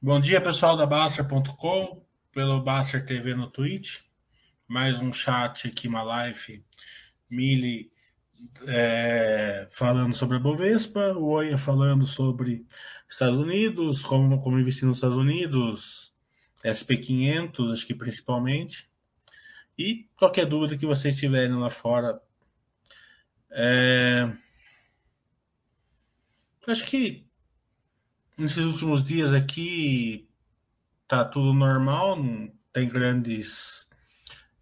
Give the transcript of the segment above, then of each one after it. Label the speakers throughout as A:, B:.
A: Bom dia, pessoal da Baster.com, pelo Baster TV no Twitch. Mais um chat aqui, uma live. Mili é, falando sobre a Bovespa, o Oia falando sobre Estados Unidos, como, como investir nos Estados Unidos, SP500, acho que principalmente. E qualquer dúvida que vocês tiverem lá fora. É... Acho que nesses últimos dias aqui tá tudo normal, não tem grandes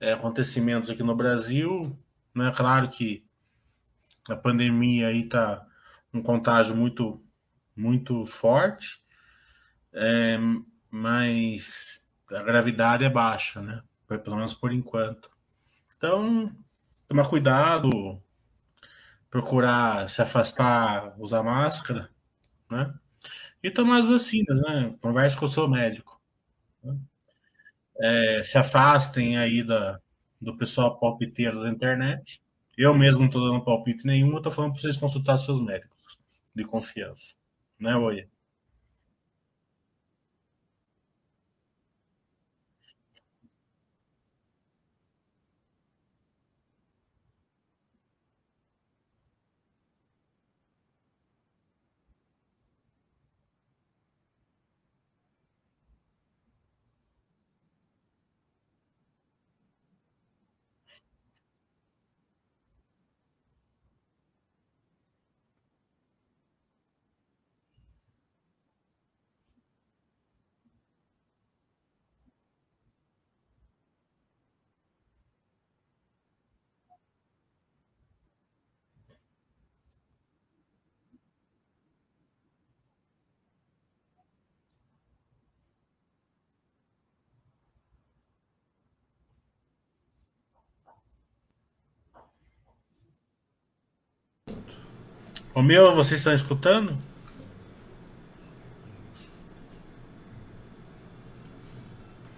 A: é, acontecimentos aqui no Brasil. Não é claro que a pandemia aí tá um contágio muito muito forte, é, mas a gravidade é baixa, né? Pelo menos por enquanto. Então, tomar cuidado, procurar se afastar, usar máscara, né? E tomar as vacinas, né? Converse com o seu médico. É, se afastem aí da, do pessoal palpiteiro da internet. Eu mesmo não estou dando palpite nenhum, estou falando para vocês consultar seus médicos de confiança. Né, Oi? O meu, vocês estão escutando?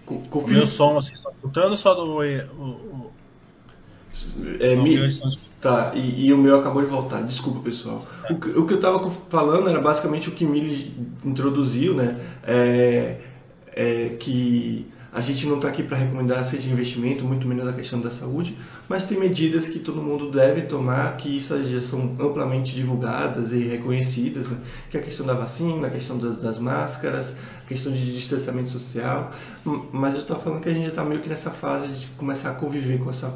A: O meu som, vocês estão escutando só do. O, o...
B: É, mi... Tá, e, e, o meu acabou de voltar. Desculpa, pessoal. É. O, que, o, que eu tava falando era basicamente o que Mili introduziu, né? É, é que a gente não está aqui para recomendar seja de investimento, muito menos a questão da saúde, mas tem medidas que todo mundo deve tomar, que isso já são amplamente divulgadas e reconhecidas, né? que é a questão da vacina, a questão das, das máscaras, a questão de distanciamento social. Mas eu estou falando que a gente já está meio que nessa fase de começar a conviver com essa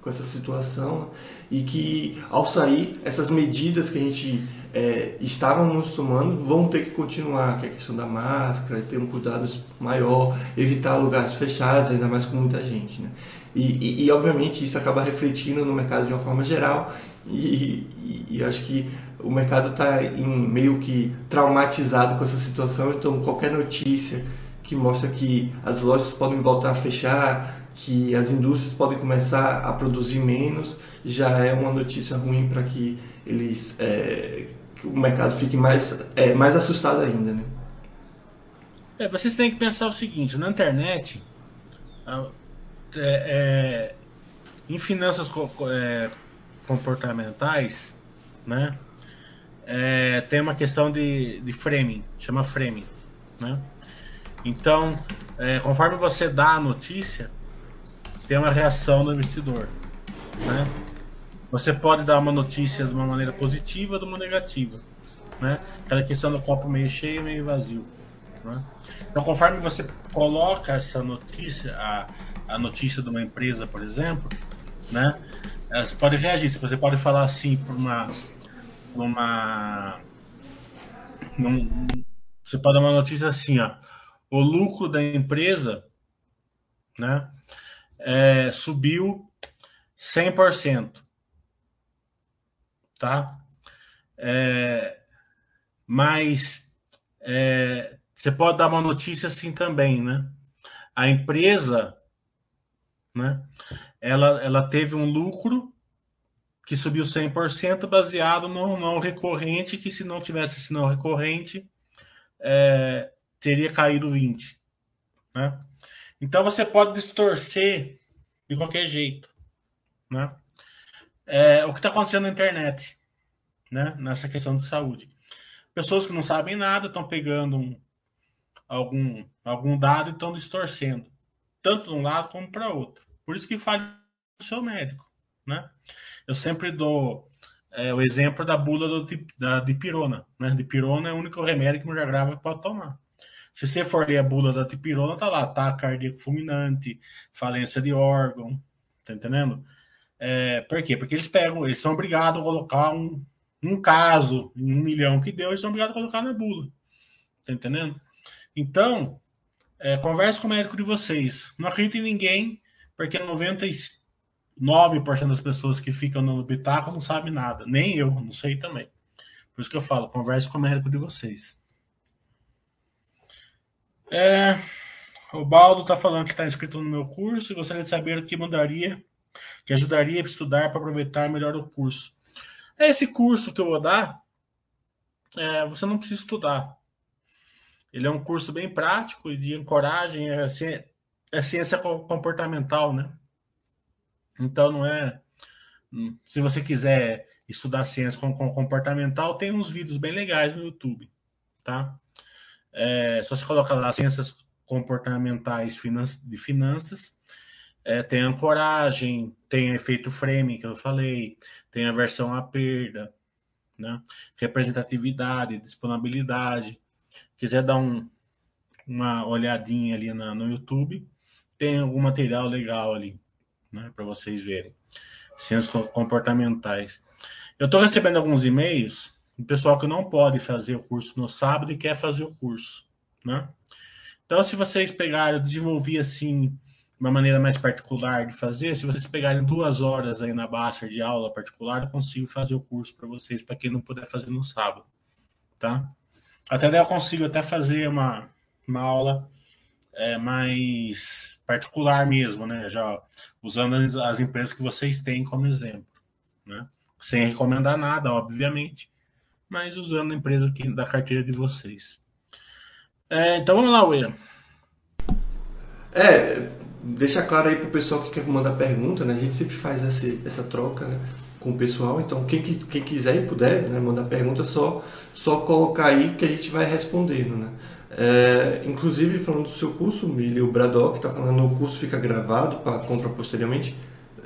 B: com essa situação e que ao sair essas medidas que a gente é, estávamos tomando vão ter que continuar, que é a questão da máscara, ter um cuidado maior, evitar lugares fechados, ainda mais com muita gente. Né? E, e, e obviamente isso acaba refletindo no mercado de uma forma geral e, e, acho que o mercado está meio que traumatizado com essa situação, então qualquer notícia que mostra que as lojas podem voltar a fechar, que as indústrias podem começar a produzir menos, já é uma notícia ruim para que eles é, o mercado fique mais, é, mais assustado ainda. Né?
A: É, vocês têm que pensar o seguinte: na internet, é, é, em finanças é, comportamentais, né, é, tem uma questão de, de framing, chama framing. Né? Então, conforme você dá a notícia, tem uma reação do investidor. Né? Você pode dar uma notícia de uma maneira positiva de uma negativa. Né? Aquela questão do copo meio cheio meio vazio. Né? Então, conforme você coloca essa notícia, a, a notícia de uma empresa, por exemplo, né? Você pode reagir. Você pode falar assim para uma, uma num, você pode dar uma notícia assim, ó. O lucro da empresa, né? é, subiu 100%. Tá? É, mas é, você pode dar uma notícia assim também, né? A empresa, né? Ela, ela teve um lucro que subiu 100% baseado no não recorrente, que se não tivesse esse não recorrente, é, teria caído 20%. Né? Então você pode distorcer de qualquer jeito, né? É, o que está acontecendo na internet, né? Nessa questão de saúde. Pessoas que não sabem nada estão pegando um, algum, algum dado e estão distorcendo, tanto de um lado como para outro. Por isso que fale o seu médico, né? Eu sempre dou é, o exemplo da bula do, da dipirona, né? Dipirona é o único remédio que mulher grávida pode tomar. Se você for ler a bula da dipirona, tá lá, ataque cardíaco fulminante, falência de órgão, tá entendendo? É, por quê? Porque eles pegam, eles são obrigados a colocar um, um caso em um milhão que deu, eles são obrigados a colocar na bula. Tá entendendo? Então, é, converse com o médico de vocês. Não acredite em ninguém, porque 99% das pessoas que ficam no bitáculo não sabem nada. Nem eu, não sei também. Por isso que eu falo, converse com o médico de vocês. É, o Baldo está falando que está inscrito no meu curso e gostaria de saber o que mudaria, que ajudaria a estudar para aproveitar melhor o curso. É esse curso que eu vou dar, é, você não precisa estudar. Ele é um curso bem prático e de encoragem, é, é ciência comportamental, né? Então não é. Hum, se você quiser estudar ciência comportamental, tem uns vídeos bem legais no YouTube, tá? É, se você colocar lá ciências comportamentais de finanças, é, tem ancoragem, tem efeito framing que eu falei, tem a versão à perda, né? representatividade, disponibilidade. Quiser dar um, uma olhadinha ali na, no YouTube, tem algum material legal ali, né, para vocês verem. Ciências comportamentais. Eu estou recebendo alguns e-mails do pessoal que não pode fazer o curso no sábado e quer fazer o curso, né? Então, se vocês pegarem, eu desenvolvi assim uma maneira mais particular de fazer. Se vocês pegarem duas horas aí na Baster de aula particular, eu consigo fazer o curso para vocês, para quem não puder fazer no sábado, tá? Até daí eu consigo até fazer uma, uma aula é, mais particular mesmo, né? Já usando as empresas que vocês têm como exemplo, né? Sem recomendar nada, obviamente, mas usando a empresa aqui da carteira de vocês. É, então vamos lá, William.
B: É, deixa claro aí pro pessoal que quer mandar pergunta, né? A gente sempre faz essa, essa troca né, com o pessoal, então quem, quem quiser e puder né, mandar pergunta, só, só colocar aí que a gente vai respondendo, né? É, inclusive, falando do seu curso, Mili, o Bradock está falando o curso fica gravado para compra posteriormente.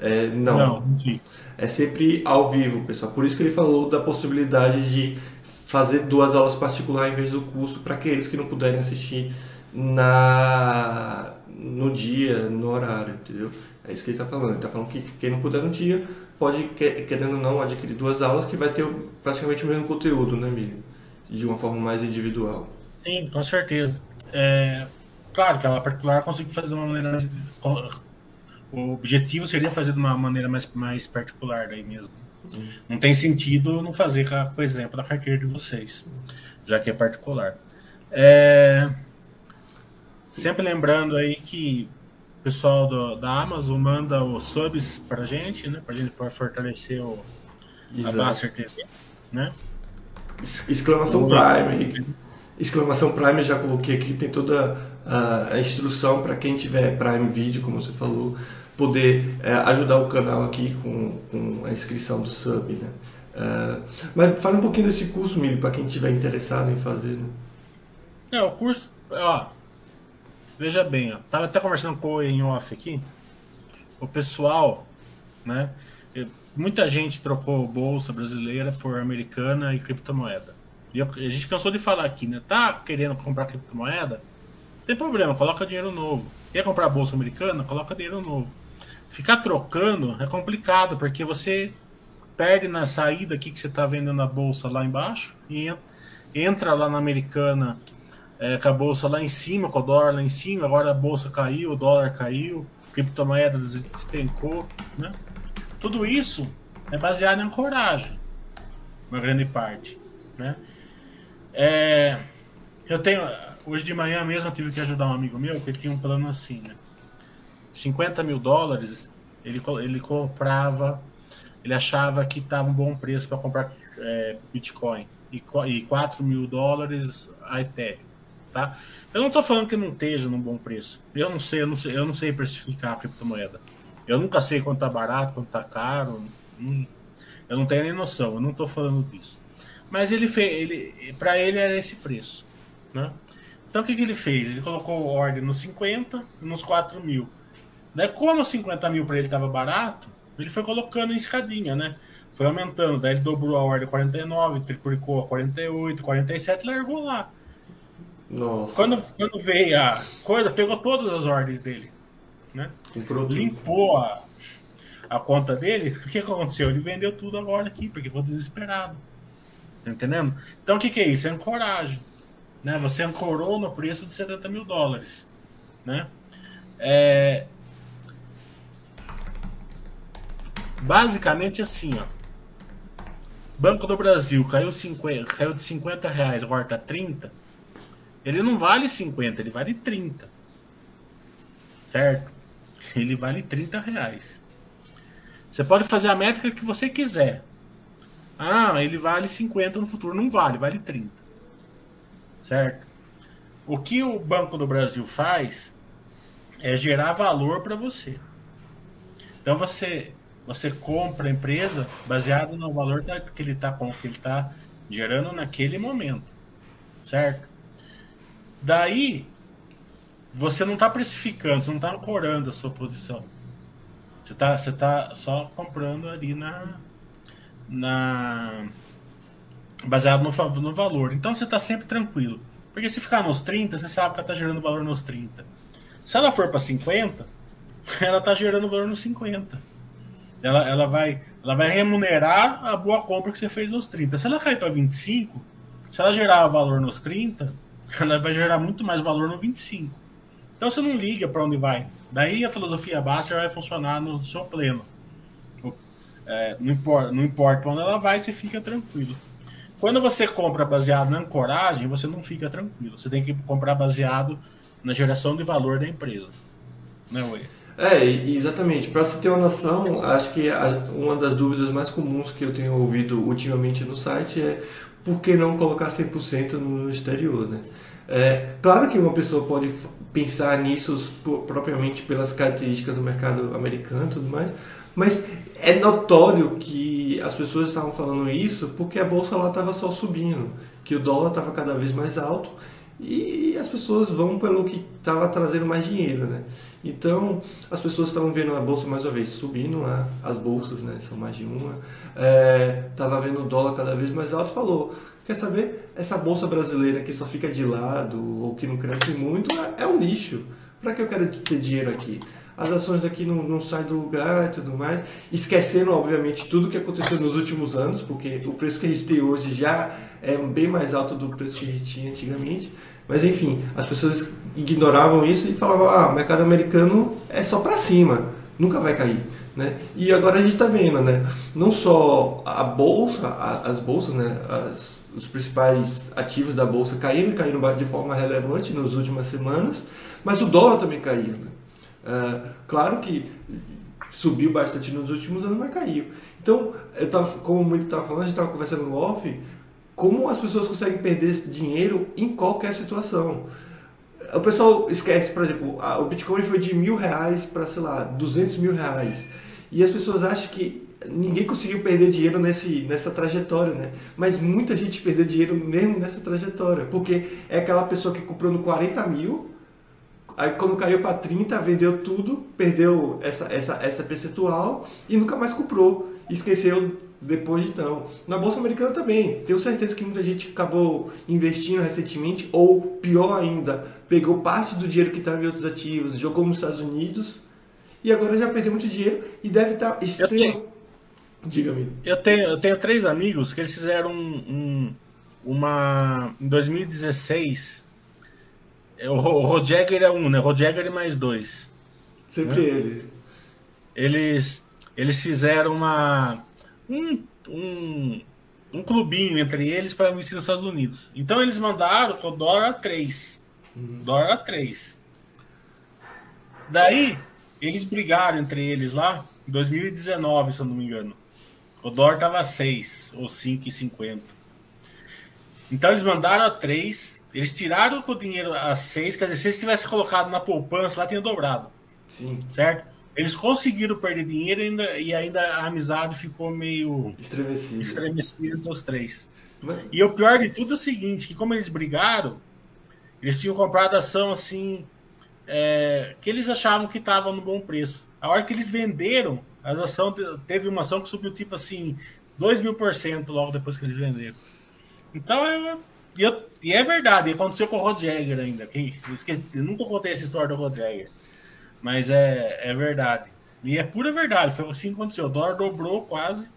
B: É, não, não, não é sempre ao vivo, pessoal. Por isso que ele falou da possibilidade de fazer duas aulas particulares em vez do curso para aqueles que não puderem assistir na no dia, no horário, entendeu? É isso que ele está falando. Ele está falando que quem não puder no dia pode, querendo ou não, adquirir duas aulas que vai ter praticamente o mesmo conteúdo, né, Miriam? De uma forma mais individual.
A: Sim, com certeza. É, claro que ela particular consigo fazer de uma maneira. O objetivo seria fazer de uma maneira mais, mais particular daí mesmo. Sim. Não tem sentido não fazer, por exemplo, da carteira de vocês, já que é particular. É, Sempre lembrando aí que o pessoal do, da Amazon manda os subs pra gente, né? Pra gente poder fortalecer o, a Master TV, né?
B: Exclamação o Prime. Exclamação Prime, já coloquei aqui, tem toda a, a instrução para quem tiver Prime Video, como você falou, poder é, ajudar o canal aqui com, com a inscrição do sub, né? Uh, mas fala um pouquinho desse curso, Milho, para quem tiver interessado em fazer. Né?
A: É, o curso, ó, Veja bem, ó, tava até conversando com o em off aqui. O pessoal, né? Muita gente trocou bolsa brasileira por americana e criptomoeda. E a gente cansou de falar aqui, né? Tá querendo comprar criptomoeda? Tem problema, coloca dinheiro novo. Quer comprar bolsa americana? Coloca dinheiro novo. Ficar trocando é complicado, porque você perde na saída aqui que você está vendendo a bolsa lá embaixo e entra lá na americana é, com a bolsa lá em cima, com o dólar lá em cima, agora a bolsa caiu, o dólar caiu, criptomoeda despencou, né? Tudo isso é baseado em coragem, uma grande parte, né? É, eu tenho, hoje de manhã mesmo eu tive que ajudar um amigo meu que tinha um plano assim, né? 50 mil dólares, ele, ele comprava, ele achava que estava um bom preço para comprar é, Bitcoin e, e 4 mil dólares a Ethereum tá? Eu não estou falando que não esteja num bom preço. Eu não sei, eu não sei, eu não sei precificar a criptomoeda. Eu nunca sei quanto tá barato, quanto tá caro. eu não tenho nem noção. Eu não estou falando disso. Mas ele fez, ele, para ele era esse preço, né? Então o que, que ele fez? Ele colocou ordem nos 50 e nos 4 mil. Daí, como os 50 mil para ele estava barato, ele foi colocando em escadinha, né? Foi aumentando. Daí ele dobrou a ordem 49, triplicou a 48, 47 e largou lá.
B: Nossa.
A: Quando, quando veio a coisa, pegou todas as ordens dele. Né? Limpou a, a conta dele. O que aconteceu? Ele vendeu tudo agora aqui, porque ficou desesperado. Tá entendendo? Então o que, que é isso? É ancoragem. Né? Você ancorou no preço de 70 mil dólares. Né? É... Basicamente assim, ó. Banco do Brasil caiu, 50, caiu de 50 reais, agora tá 30. Ele não vale 50, ele vale 30. Certo? Ele vale 30 reais. Você pode fazer a métrica que você quiser. Ah, ele vale 50 no futuro. Não vale, vale 30. Certo? O que o Banco do Brasil faz é gerar valor para você. Então você você compra a empresa baseado no valor que ele está que ele tá gerando naquele momento, certo? Daí você não está precificando, você não está ancorando a sua posição. Você está você tá só comprando ali na na baseado no, no valor. Então você está sempre tranquilo. Porque se ficar nos 30, você sabe que ela está gerando valor nos 30. Se ela for para 50, ela está gerando valor nos 50. Ela, ela, vai, ela vai remunerar a boa compra que você fez nos 30. Se ela cair para 25, se ela gerar valor nos 30, ela vai gerar muito mais valor no 25. Então você não liga para onde vai. Daí a filosofia básica vai funcionar no seu pleno. É, não importa, não importa para onde ela vai, você fica tranquilo. Quando você compra baseado na ancoragem, você não fica tranquilo. Você tem que comprar baseado na geração de valor da empresa. Né, Ué?
B: É, exatamente. Para você ter uma noção, acho que uma das dúvidas mais comuns que eu tenho ouvido ultimamente no site é por que não colocar 100% no exterior, né? É, claro que uma pessoa pode pensar nisso propriamente pelas características do mercado americano e tudo mais, mas é notório que as pessoas estavam falando isso porque a bolsa lá estava só subindo, que o dólar estava cada vez mais alto e as pessoas vão pelo que estava trazendo mais dinheiro, né? Então, as pessoas estavam vendo a bolsa mais uma vez subindo lá, as bolsas, né? São mais de uma. Estava é, vendo o dólar cada vez mais alto falou, quer saber? Essa bolsa brasileira que só fica de lado ou que não cresce muito é, é um lixo. Para que eu quero ter dinheiro aqui? As ações daqui não, não saem do lugar e tudo mais. Esquecendo, obviamente, tudo que aconteceu nos últimos anos, porque o preço que a gente tem hoje já é bem mais alto do preço que a gente tinha antigamente. Mas enfim, as pessoas ignoravam isso e falavam: ah, o mercado americano é só para cima, nunca vai cair. Né? E agora a gente está vendo, né? não só a bolsa, as bolsas, né? As, os principais ativos da bolsa caíram e caíram de forma relevante nas últimas semanas, mas o dólar também caiu. Né? É, claro que subiu bastante nos últimos anos, mas caiu. Então, eu tava, como muito estava falando, a gente estava conversando no off, como as pessoas conseguem perder dinheiro em qualquer situação. O pessoal esquece, por exemplo, o Bitcoin foi de mil reais para, sei lá, 200 mil reais. E as pessoas acham que ninguém conseguiu perder dinheiro nesse, nessa trajetória, né? Mas muita gente perdeu dinheiro mesmo nessa trajetória, porque é aquela pessoa que comprou no 40 mil, aí quando caiu para 30, vendeu tudo, perdeu essa, essa, essa percentual e nunca mais comprou. Esqueceu depois de então. Na Bolsa Americana também. Tenho certeza que muita gente acabou investindo recentemente, ou pior ainda, pegou parte do dinheiro que estava em outros ativos, jogou nos Estados Unidos e agora já perdeu muito dinheiro e deve estar tá extremo.
A: Diga-me. Eu tenho, eu tenho três amigos que eles fizeram um, um, uma. Em 2016. O, o Rodjagger é um, né? Rodjagger é mais dois.
B: Sempre né? ele.
A: Eles, eles fizeram uma um, um, um clubinho entre eles para investir nos Estados Unidos. Então eles mandaram o dólar a 3. Uhum. Dólar a 3. Daí, eles brigaram entre eles lá em 2019, se eu não me engano. O dólar tava a 6 ou 5,50. Então eles mandaram a 3, eles tiraram o dinheiro a 6, quer dizer, se eles tivessem colocado na poupança, lá tinha dobrado.
B: Sim.
A: Certo? Eles conseguiram perder dinheiro e ainda, e ainda a amizade ficou meio
B: estremecida,
A: estremecida entre os três. Mas... E o pior de tudo é o seguinte, que como eles brigaram, Eles tinham comprado ação assim é, que eles achavam que estava no bom preço. A hora que eles venderam, as ações teve uma ação que subiu tipo assim 2 mil por cento logo depois que eles venderam. Então e, eu, e é verdade, aconteceu com o Rod Jagger ainda. Que, eu, esqueci, eu nunca contei essa história do Rod Jagger. Mas é, é verdade. E é pura verdade, foi assim que aconteceu. O dólar dobrou quase.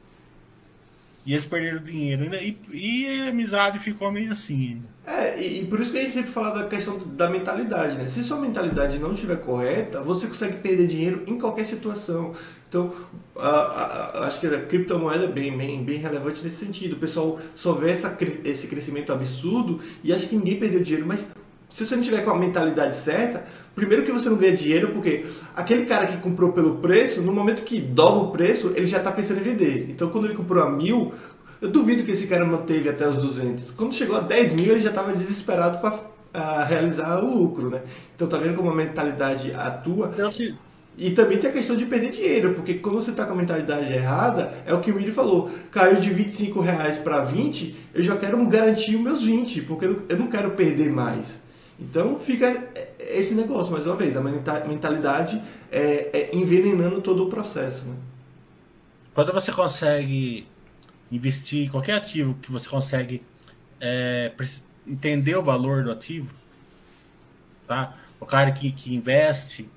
A: E eles perderam dinheiro. E, e a amizade ficou meio assim.
B: É, e, e, por isso que a gente sempre fala da questão da mentalidade, né? Se sua mentalidade não estiver correta, você consegue perder dinheiro em qualquer situação. Então, a, a, a, acho que a criptomoeda é bem, bem, bem relevante nesse sentido. O pessoal só vê essa, esse crescimento absurdo e acha que ninguém perdeu dinheiro, mas se você não tiver com a mentalidade certa, primeiro que você não ganha dinheiro, porque aquele cara que comprou pelo preço, no momento que dobra o preço, ele já está pensando em vender. Então, quando ele comprou a mil, eu duvido que esse cara manteve até os 200. Quando chegou a 10 mil, ele já estava desesperado para realizar o lucro, né? Então, tá vendo como a mentalidade atua? E também tem a questão de perder dinheiro, porque quando você está com a mentalidade errada, é o que o Miri falou, caiu de 25 reais para 20, eu já quero garantir os meus 20, porque eu não quero perder mais. Então fica esse negócio, mais uma vez, a mentalidade é, é envenenando todo o processo. Né?
A: Quando você consegue investir em qualquer ativo que você consegue é, entender o valor do ativo, tá? O cara que, que investe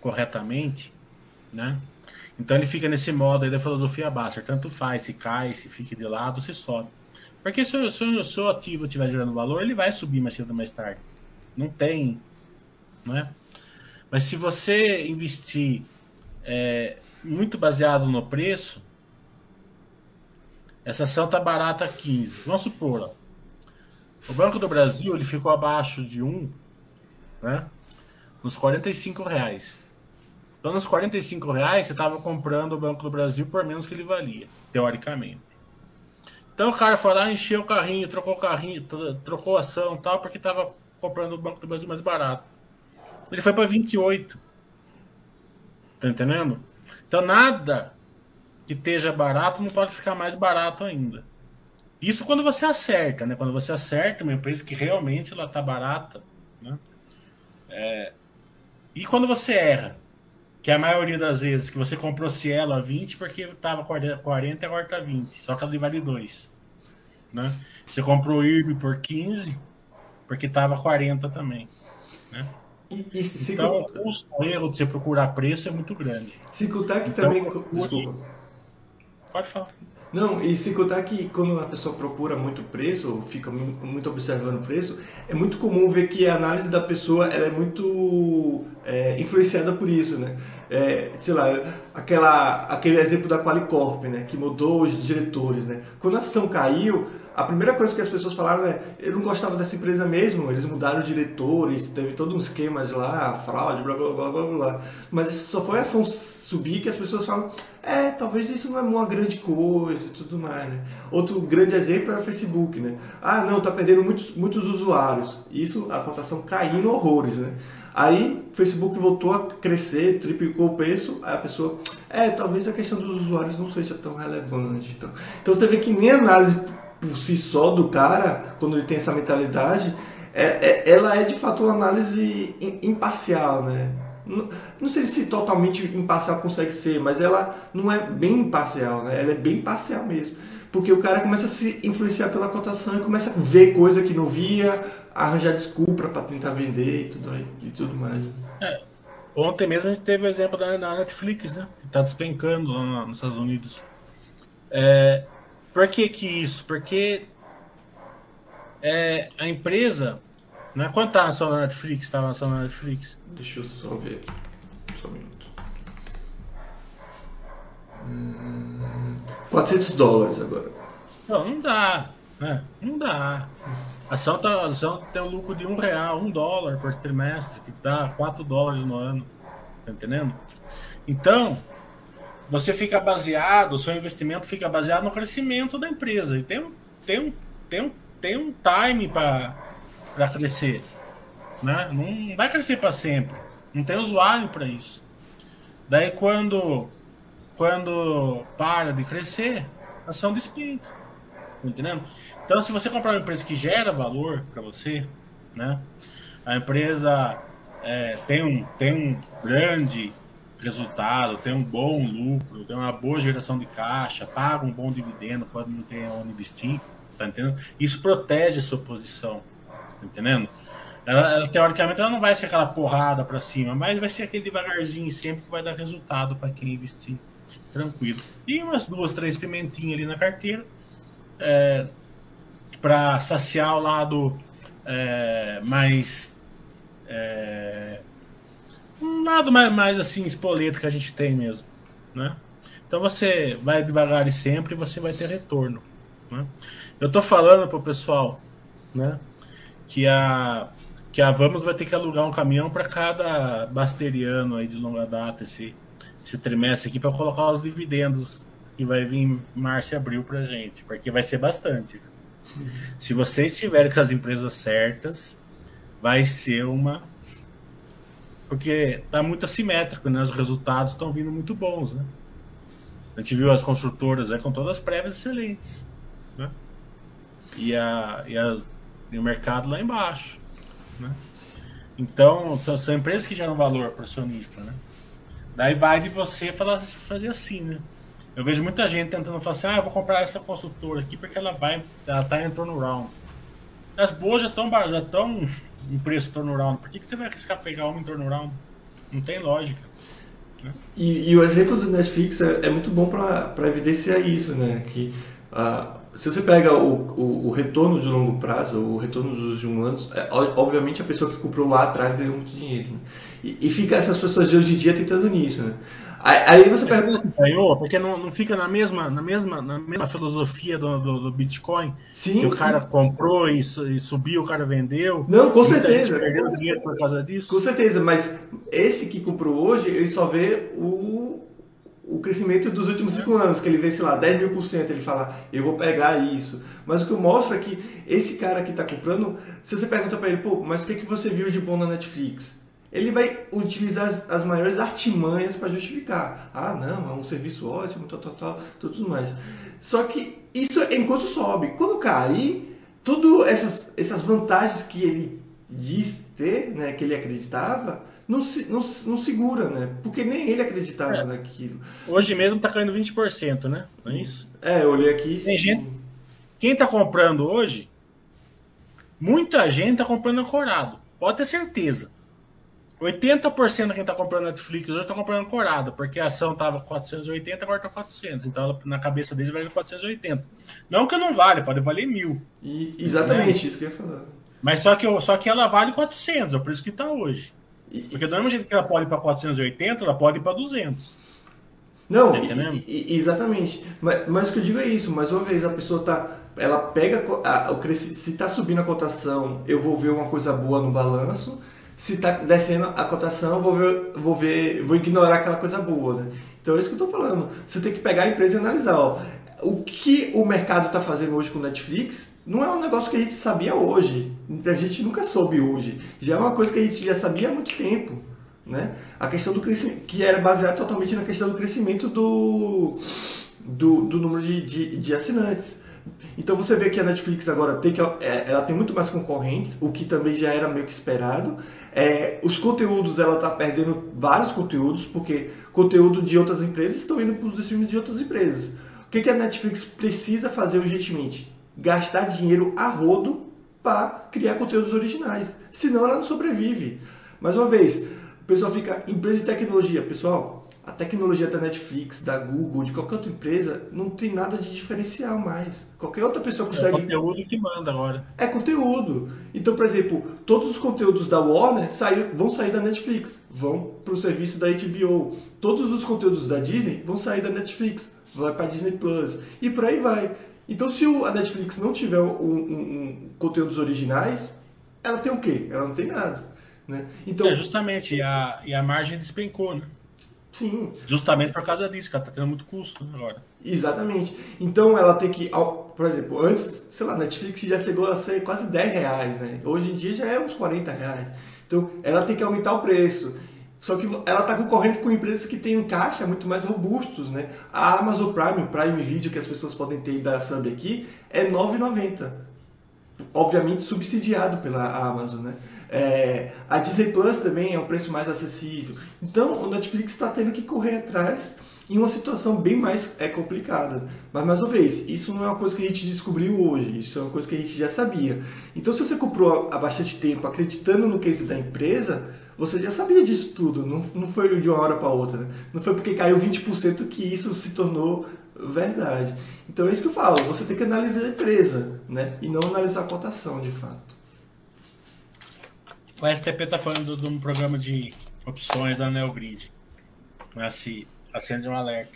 A: corretamente, né? Então ele fica nesse modo aí da filosofia Basser, tanto faz, se cai, se fica de lado, se sobe. Porque se o seu ativo estiver gerando valor, ele vai subir mais cedo ou mais tarde. Não tem, né? Mas se você investir é, muito baseado no preço, essa ação tá barata 15. Vamos supor, ó, o Banco do Brasil ele ficou abaixo de 1, né? Nos 45 reais. Então, nos 45 reais, você estava comprando o Banco do Brasil por menos que ele valia, teoricamente. Então, o cara foi lá, encheu o carrinho, trocou o carrinho, trocou a ação tal, porque estava comprando o Banco do Brasil mais barato. Ele foi para 28. Tá entendendo? Então, nada que esteja barato não pode ficar mais barato ainda. Isso quando você acerta, né? Quando você acerta uma empresa que realmente ela tá barata, né? É... E quando você erra, que é a maioria das vezes que você comprou Cielo a 20 porque estava 40 e agora está 20, só que ela vale 2. Né? Você comprou IRB por 15 porque estava 40 também. Né? E, e então, o erro de você procurar preço é muito grande.
B: Se contar que então, também. Desculpa.
A: Pode falar.
B: Não, e se contar que quando a pessoa procura muito preço, fica muito observando o preço, é muito comum ver que a análise da pessoa ela é muito é, influenciada por isso, né? É, sei lá, aquela, aquele exemplo da Qualicorp, né? Que mudou os diretores, né? Quando a ação caiu, a primeira coisa que as pessoas falaram é eu não gostava dessa empresa mesmo, eles mudaram diretores, teve todo um esquema de lá, fraude, blá blá blá blá blá. Mas isso só foi ação subir que as pessoas falam, é, talvez isso não é uma grande coisa e tudo mais, né? Outro grande exemplo é o Facebook, né? Ah, não, tá perdendo muitos, muitos usuários. Isso, a cotação caindo horrores, né? Aí o Facebook voltou a crescer, triplicou o preço, aí a pessoa, é, talvez a questão dos usuários não seja tão relevante. Então, então você vê que nem análise por si só do cara, quando ele tem essa mentalidade, é, é, ela é de fato uma análise imparcial, né? Não, não sei se totalmente imparcial consegue ser, mas ela não é bem imparcial, né? Ela é bem parcial mesmo. Porque o cara começa a se influenciar pela cotação e começa a ver coisa que não via, arranjar desculpa para tentar vender e tudo, aí, e tudo mais.
A: É, ontem mesmo a gente teve o exemplo da, da Netflix, né? Que está despencando lá nos Estados Unidos. É, por que, que isso? Porque é, a empresa. Né? Quanto tá ação na Netflix? Tá ação na Netflix?
B: Deixa eu só ver aqui. Só um minuto. Hum, 400 dólares agora.
A: Não, não dá. Né? Não dá. A ação, tá, a ação tem um lucro de um real, um dólar por trimestre, que dá 4 dólares no ano. Tá entendendo? Então, você fica baseado, o seu investimento fica baseado no crescimento da empresa. E tem tem tem tem um time para crescer. Né? Não vai crescer para sempre. Não tem usuário para isso. Daí quando, quando para de crescer, a ação despenca. Tá entendendo? Então, se você comprar uma empresa que gera valor para você, né? a empresa é, tem, um, tem um grande resultado, tem um bom lucro, tem uma boa geração de caixa, paga um bom dividendo, pode não ter onde investir, tá entendendo? Isso protege a sua posição, tá entendendo? Ela, ela, teoricamente ela não vai ser aquela porrada para cima, mas vai ser aquele devagarzinho sempre que vai dar resultado para quem investir tranquilo. E umas duas, três pimentinhas ali na carteira é, para saciar o lado é, mais é, lado mais, mais assim espoleto que a gente tem mesmo, né? Então você vai devagar e sempre você vai ter retorno. Né? Eu tô falando pro pessoal, né? Que a que a Vamos vai ter que alugar um caminhão para cada basteriano aí de longa data esse, esse trimestre aqui para colocar os dividendos que vai vir em março e abril para gente, porque vai ser bastante. Uhum. Se vocês estiverem com as empresas certas, vai ser uma porque tá muito assimétrico, né? Os resultados estão vindo muito bons, né? A gente viu as construtoras né, com todas as prévias excelentes, né? E, a, e, a, e o mercado lá embaixo, né? Então, são, são empresas que geram valor para o acionista, né? Daí vai de você falar, fazer assim, né? Eu vejo muita gente tentando falar assim, ah, eu vou comprar essa construtora aqui porque ela vai, ela tá em turnaround. As boas já estão já estão em preço turnaround. Por que, que você vai arriscar pegar uma em turnaround? Não tem lógica.
B: Né? E, e, o exemplo do Netflix é, é muito bom para evidenciar isso, né? Que uh, se você pega o, o, o, retorno de longo prazo, o retorno dos últimos anos, é, obviamente a pessoa que comprou lá atrás ganhou muito dinheiro. Né? E, e fica essas pessoas de hoje em dia tentando nisso, né? Aí você
A: pergunta. Ganhou, porque não, não fica na mesma, na mesma, na mesma filosofia do, do, do Bitcoin. Sim. Que o cara comprou e, e, subiu, o cara vendeu.
B: Não, com certeza.
A: Perdeu dinheiro por causa disso.
B: Com certeza, mas esse que comprou hoje, ele só vê o, o crescimento dos últimos cinco anos, que ele vê, sei lá, 10 mil por cento. Ele fala, eu vou pegar isso. Mas o que mostra é que esse cara que está comprando, se você pergunta para ele, pô, mas o que, que você viu de bom na Netflix? Ele vai utilizar as, as maiores artimanhas para justificar. Ah, não, é um serviço ótimo, tal, tal, tal, tudo mais. Só que isso é enquanto sobe. Quando cair, todas essas, essas vantagens que ele diz ter, né, que ele acreditava, não, se, não, não segura, né? Porque nem ele acreditava é. naquilo.
A: Hoje mesmo está caindo 20%, né? Não é isso?
B: É, eu olhei aqui.
A: Tem gente, quem está comprando hoje, muita gente está comprando ancorado. Pode ter certeza. 80% de quem está comprando Netflix hoje está comprando corado, porque a ação estava 480, agora está 400. Então, na cabeça deles, vale 480. Não que não vale, pode valer mil.
B: E, exatamente, né? isso que eu ia falar.
A: Mas só que, só que ela vale 400, é por isso que está hoje. E, porque do mesmo jeito que ela pode ir para 480, ela pode ir para 200.
B: Não, tá e, exatamente. Mas, mas o que eu digo é isso, mais uma vez, a pessoa está ela pega a, a, se está subindo a cotação, eu vou ver uma coisa boa no balanço se está descendo a cotação, vou ver, vou ver, vou ignorar aquela coisa boa, né? Então é isso que eu estou falando. Você tem que pegar a empresa e analisar, ó, o que o mercado está fazendo hoje com Netflix não é um negócio que a gente sabia hoje. A gente nunca soube hoje. Já é uma coisa que a gente já sabia há muito tempo. Né? A questão do crescimento, que era baseada totalmente na questão do crescimento do, do, do número de, de, de assinantes. Então você vê que a Netflix agora tem que é, ela tem muito mais concorrentes, o que também já era meio que esperado. É, os conteúdos, ela está perdendo vários conteúdos, porque conteúdo de outras empresas estão indo para os streams de outras empresas. O que, que a Netflix precisa fazer urgentemente? Gastar dinheiro a rodo para criar conteúdos originais. Senão ela não sobrevive. Mais uma vez, o pessoal fica, empresa de tecnologia, pessoal, a tecnologia da Netflix, da Google, de qualquer outra empresa, não tem nada de diferencial mais. Qualquer outra pessoa é consegue. É
A: conteúdo que manda agora.
B: É conteúdo. Então, por exemplo, todos os conteúdos da Warner sair, vão sair da Netflix, vão para o serviço da HBO. Todos os conteúdos da Disney vão sair da Netflix, vai para Disney Plus. E por aí vai. Então, se a Netflix não tiver um, um, um, conteúdos originais, ela tem o quê? Ela não tem nada. Né?
A: Então, é justamente, e a, e a margem despencou, né?
B: Sim.
A: Justamente por causa disso, que ela tá tendo muito custo agora.
B: Exatamente. Então ela tem que, por exemplo, antes, sei lá, Netflix já chegou a ser quase 10 reais, né? Hoje em dia já é uns 40 reais. Então ela tem que aumentar o preço. Só que ela está concorrendo com empresas que têm caixa muito mais robustos, né? A Amazon Prime, o Prime Video que as pessoas podem ter da sub aqui, é R$ 9,90. Obviamente subsidiado pela Amazon, né? É, a Disney Plus também é um preço mais acessível. Então, o Netflix está tendo que correr atrás em uma situação bem mais é, complicada. Mas, mais uma vez, isso não é uma coisa que a gente descobriu hoje, isso é uma coisa que a gente já sabia. Então, se você comprou há bastante tempo acreditando no case da empresa, você já sabia disso tudo, não, não foi de uma hora para outra. Né? Não foi porque caiu 20% que isso se tornou verdade. Então é isso que eu falo, você tem que analisar a empresa, né? E não analisar a cotação de fato.
A: O STP está falando de um programa de opções da Neogrid. Assim, acende um alerta.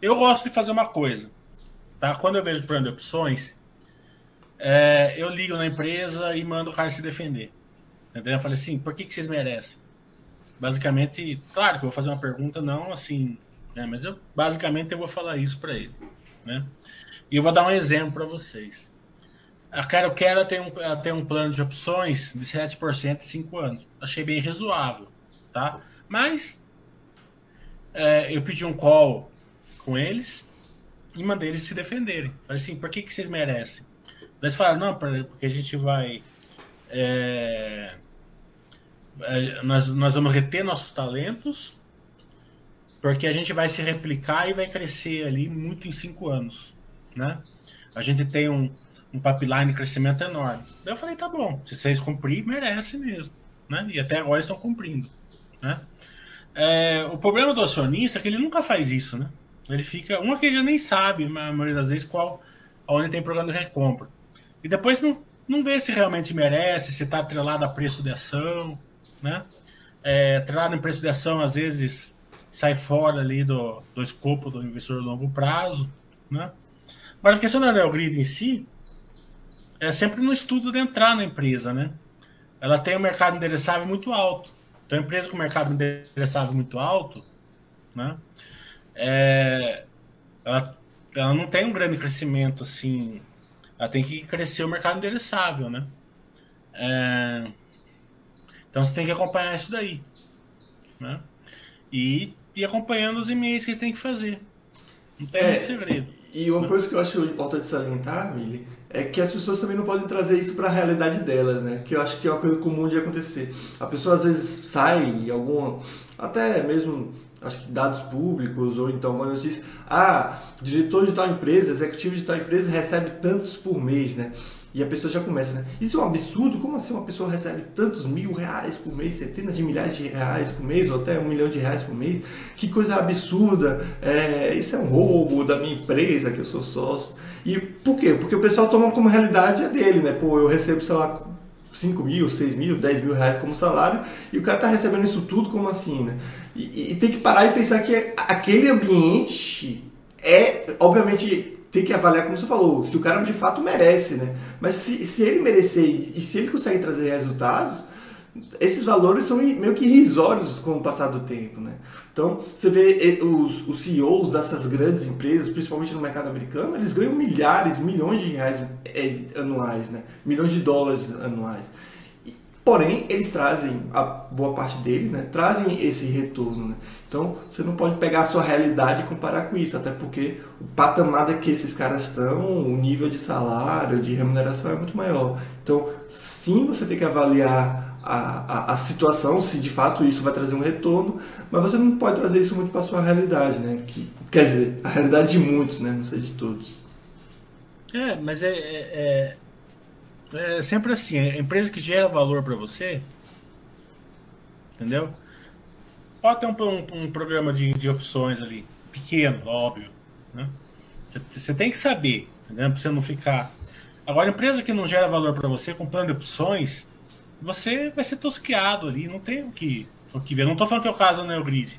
A: Eu gosto de fazer uma coisa. Tá? Quando eu vejo o plano de opções, é, eu ligo na empresa e mando o cara se defender. Entendeu? Eu falei assim, por que, que vocês merecem? Basicamente, claro que eu vou fazer uma pergunta, não assim, né, mas eu basicamente eu vou falar isso para ele. Né? E eu vou dar um exemplo para vocês. A Carol Kera tem um, tem um plano de opções de 7% em 5 anos. Achei bem razoável. Tá? Mas é, eu pedi um call com eles e mandei eles se defenderem. Falei assim, por que, que vocês merecem? Eles falaram, não, porque a gente vai. É, é, nós, nós vamos reter nossos talentos, porque a gente vai se replicar e vai crescer ali muito em cinco anos, né? A gente tem um, um pipeline de crescimento enorme. Daí eu falei, tá bom, se vocês cumprirem, merece mesmo, né? E até agora estão cumprindo, né? É, o problema do acionista é que ele nunca faz isso, né? Ele fica. Uma que ele já nem sabe, na maioria das vezes, qual onde tem programa de recompra. E depois não, não vê se realmente merece, se está atrelado a preço de ação né? É, atrelado em preço de ação, às vezes sai fora ali do, do escopo do investidor de longo prazo, né? Agora, a questão da Neogrid em si é sempre no estudo de entrar na empresa, né? Ela tem um mercado endereçável muito alto. Então, a empresa com mercado endereçável muito alto, né? É, ela, ela não tem um grande crescimento assim. Ela tem que crescer o mercado endereçável, né? É, então você tem que acompanhar isso daí. Né? E ir acompanhando os e-mails que você tem que fazer. Não tem é, muito segredo.
B: E uma né? coisa que eu acho importante salientar, Mili, é que as pessoas também não podem trazer isso para a realidade delas, né? Que eu acho que é uma coisa comum de acontecer. A pessoa às vezes sai alguma. Até mesmo acho que dados públicos, ou então quando diz, ah, diretor de tal empresa, executivo de tal empresa recebe tantos por mês, né? E a pessoa já começa, né? Isso é um absurdo? Como assim uma pessoa recebe tantos mil reais por mês, centenas de milhares de reais por mês, ou até um milhão de reais por mês? Que coisa absurda! É, isso é um roubo da minha empresa, que eu sou sócio. E por quê? Porque o pessoal toma como realidade a dele, né? Pô, eu recebo, sei lá, 5 mil, 6 mil, 10 mil reais como salário, e o cara tá recebendo isso tudo como assim, né? E, e tem que parar e pensar que aquele ambiente é, obviamente, tem que avaliar, como você falou, se o cara de fato merece, né? Mas se, se ele merecer e se ele consegue trazer resultados, esses valores são meio que irrisórios com o passar do tempo, né? Então, você vê os, os CEOs dessas grandes empresas, principalmente no mercado americano, eles ganham milhares, milhões de reais é, anuais, né? Milhões de dólares anuais. Porém, eles trazem, a boa parte deles, né, trazem esse retorno. Né? Então, você não pode pegar a sua realidade e comparar com isso, até porque o patamar que esses caras estão, o nível de salário, de remuneração é muito maior. Então, sim, você tem que avaliar a, a, a situação, se de fato isso vai trazer um retorno, mas você não pode trazer isso muito para sua realidade, né? Que, quer dizer, a realidade de muitos, né? Não sei de todos.
A: É, mas é, é, é é sempre assim, a empresa que gera valor para você, entendeu? Pode ter um, um, um programa de, de, opções ali, pequeno, óbvio, né? Você tem que saber, entendeu? Pra você não ficar... Agora, empresa que não gera valor para você, com plano de opções, você vai ser tosqueado ali, não tem o que, o que ver. Não tô falando que é o caso da Neogrid,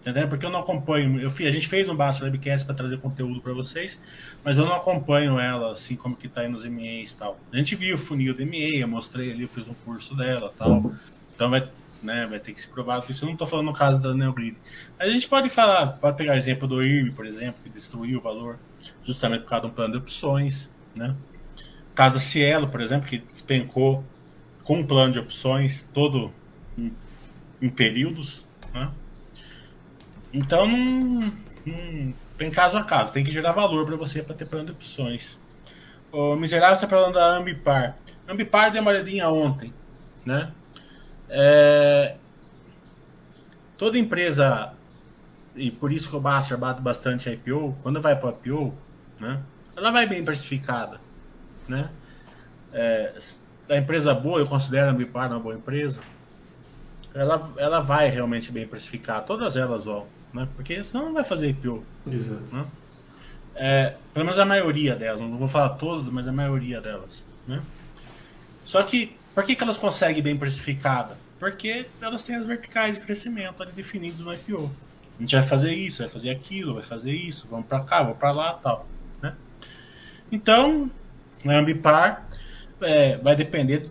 A: entendeu? Porque eu não acompanho. Eu, a gente fez um Basta Webcast para trazer conteúdo para vocês, mas eu não acompanho ela assim como que tá aí nos MEs e tal. A gente viu o funil do ME, eu mostrei ali, eu fiz um curso dela tal. Então vai, né, vai ter que se provar isso. Eu não tô falando no caso da Neogrid. A gente pode falar, pode pegar o exemplo do IRB, por exemplo, que destruiu o valor justamente por causa de um plano de opções, né? Casa Cielo, por exemplo, que despencou com um plano de opções todo em, em períodos, né? Então não, não, tem caso a caso, tem que gerar valor para você para ter plano de opções. O miserável está falando da Ambipar. Ambipar deu uma olhadinha ontem. né? É, toda empresa, e por isso que o Baster bate bastante a IPO, quando vai para IPO, né? Ela vai bem precificada, né? É, a empresa boa, eu considero a Ambipar uma boa empresa, ela, ela vai realmente bem precificar, todas elas vão, né? Porque senão não vai fazer IPO.
B: Exato. Né?
A: É, pelo menos a maioria delas, não vou falar todas, mas a maioria delas, né? Só que, por que, que elas conseguem bem precificada? Porque elas têm as verticais de crescimento ali definidas no IPO. A gente vai fazer isso, vai fazer aquilo, vai fazer isso, vamos para cá, vamos para lá, tal, né? Então, a Ambipar é, vai depender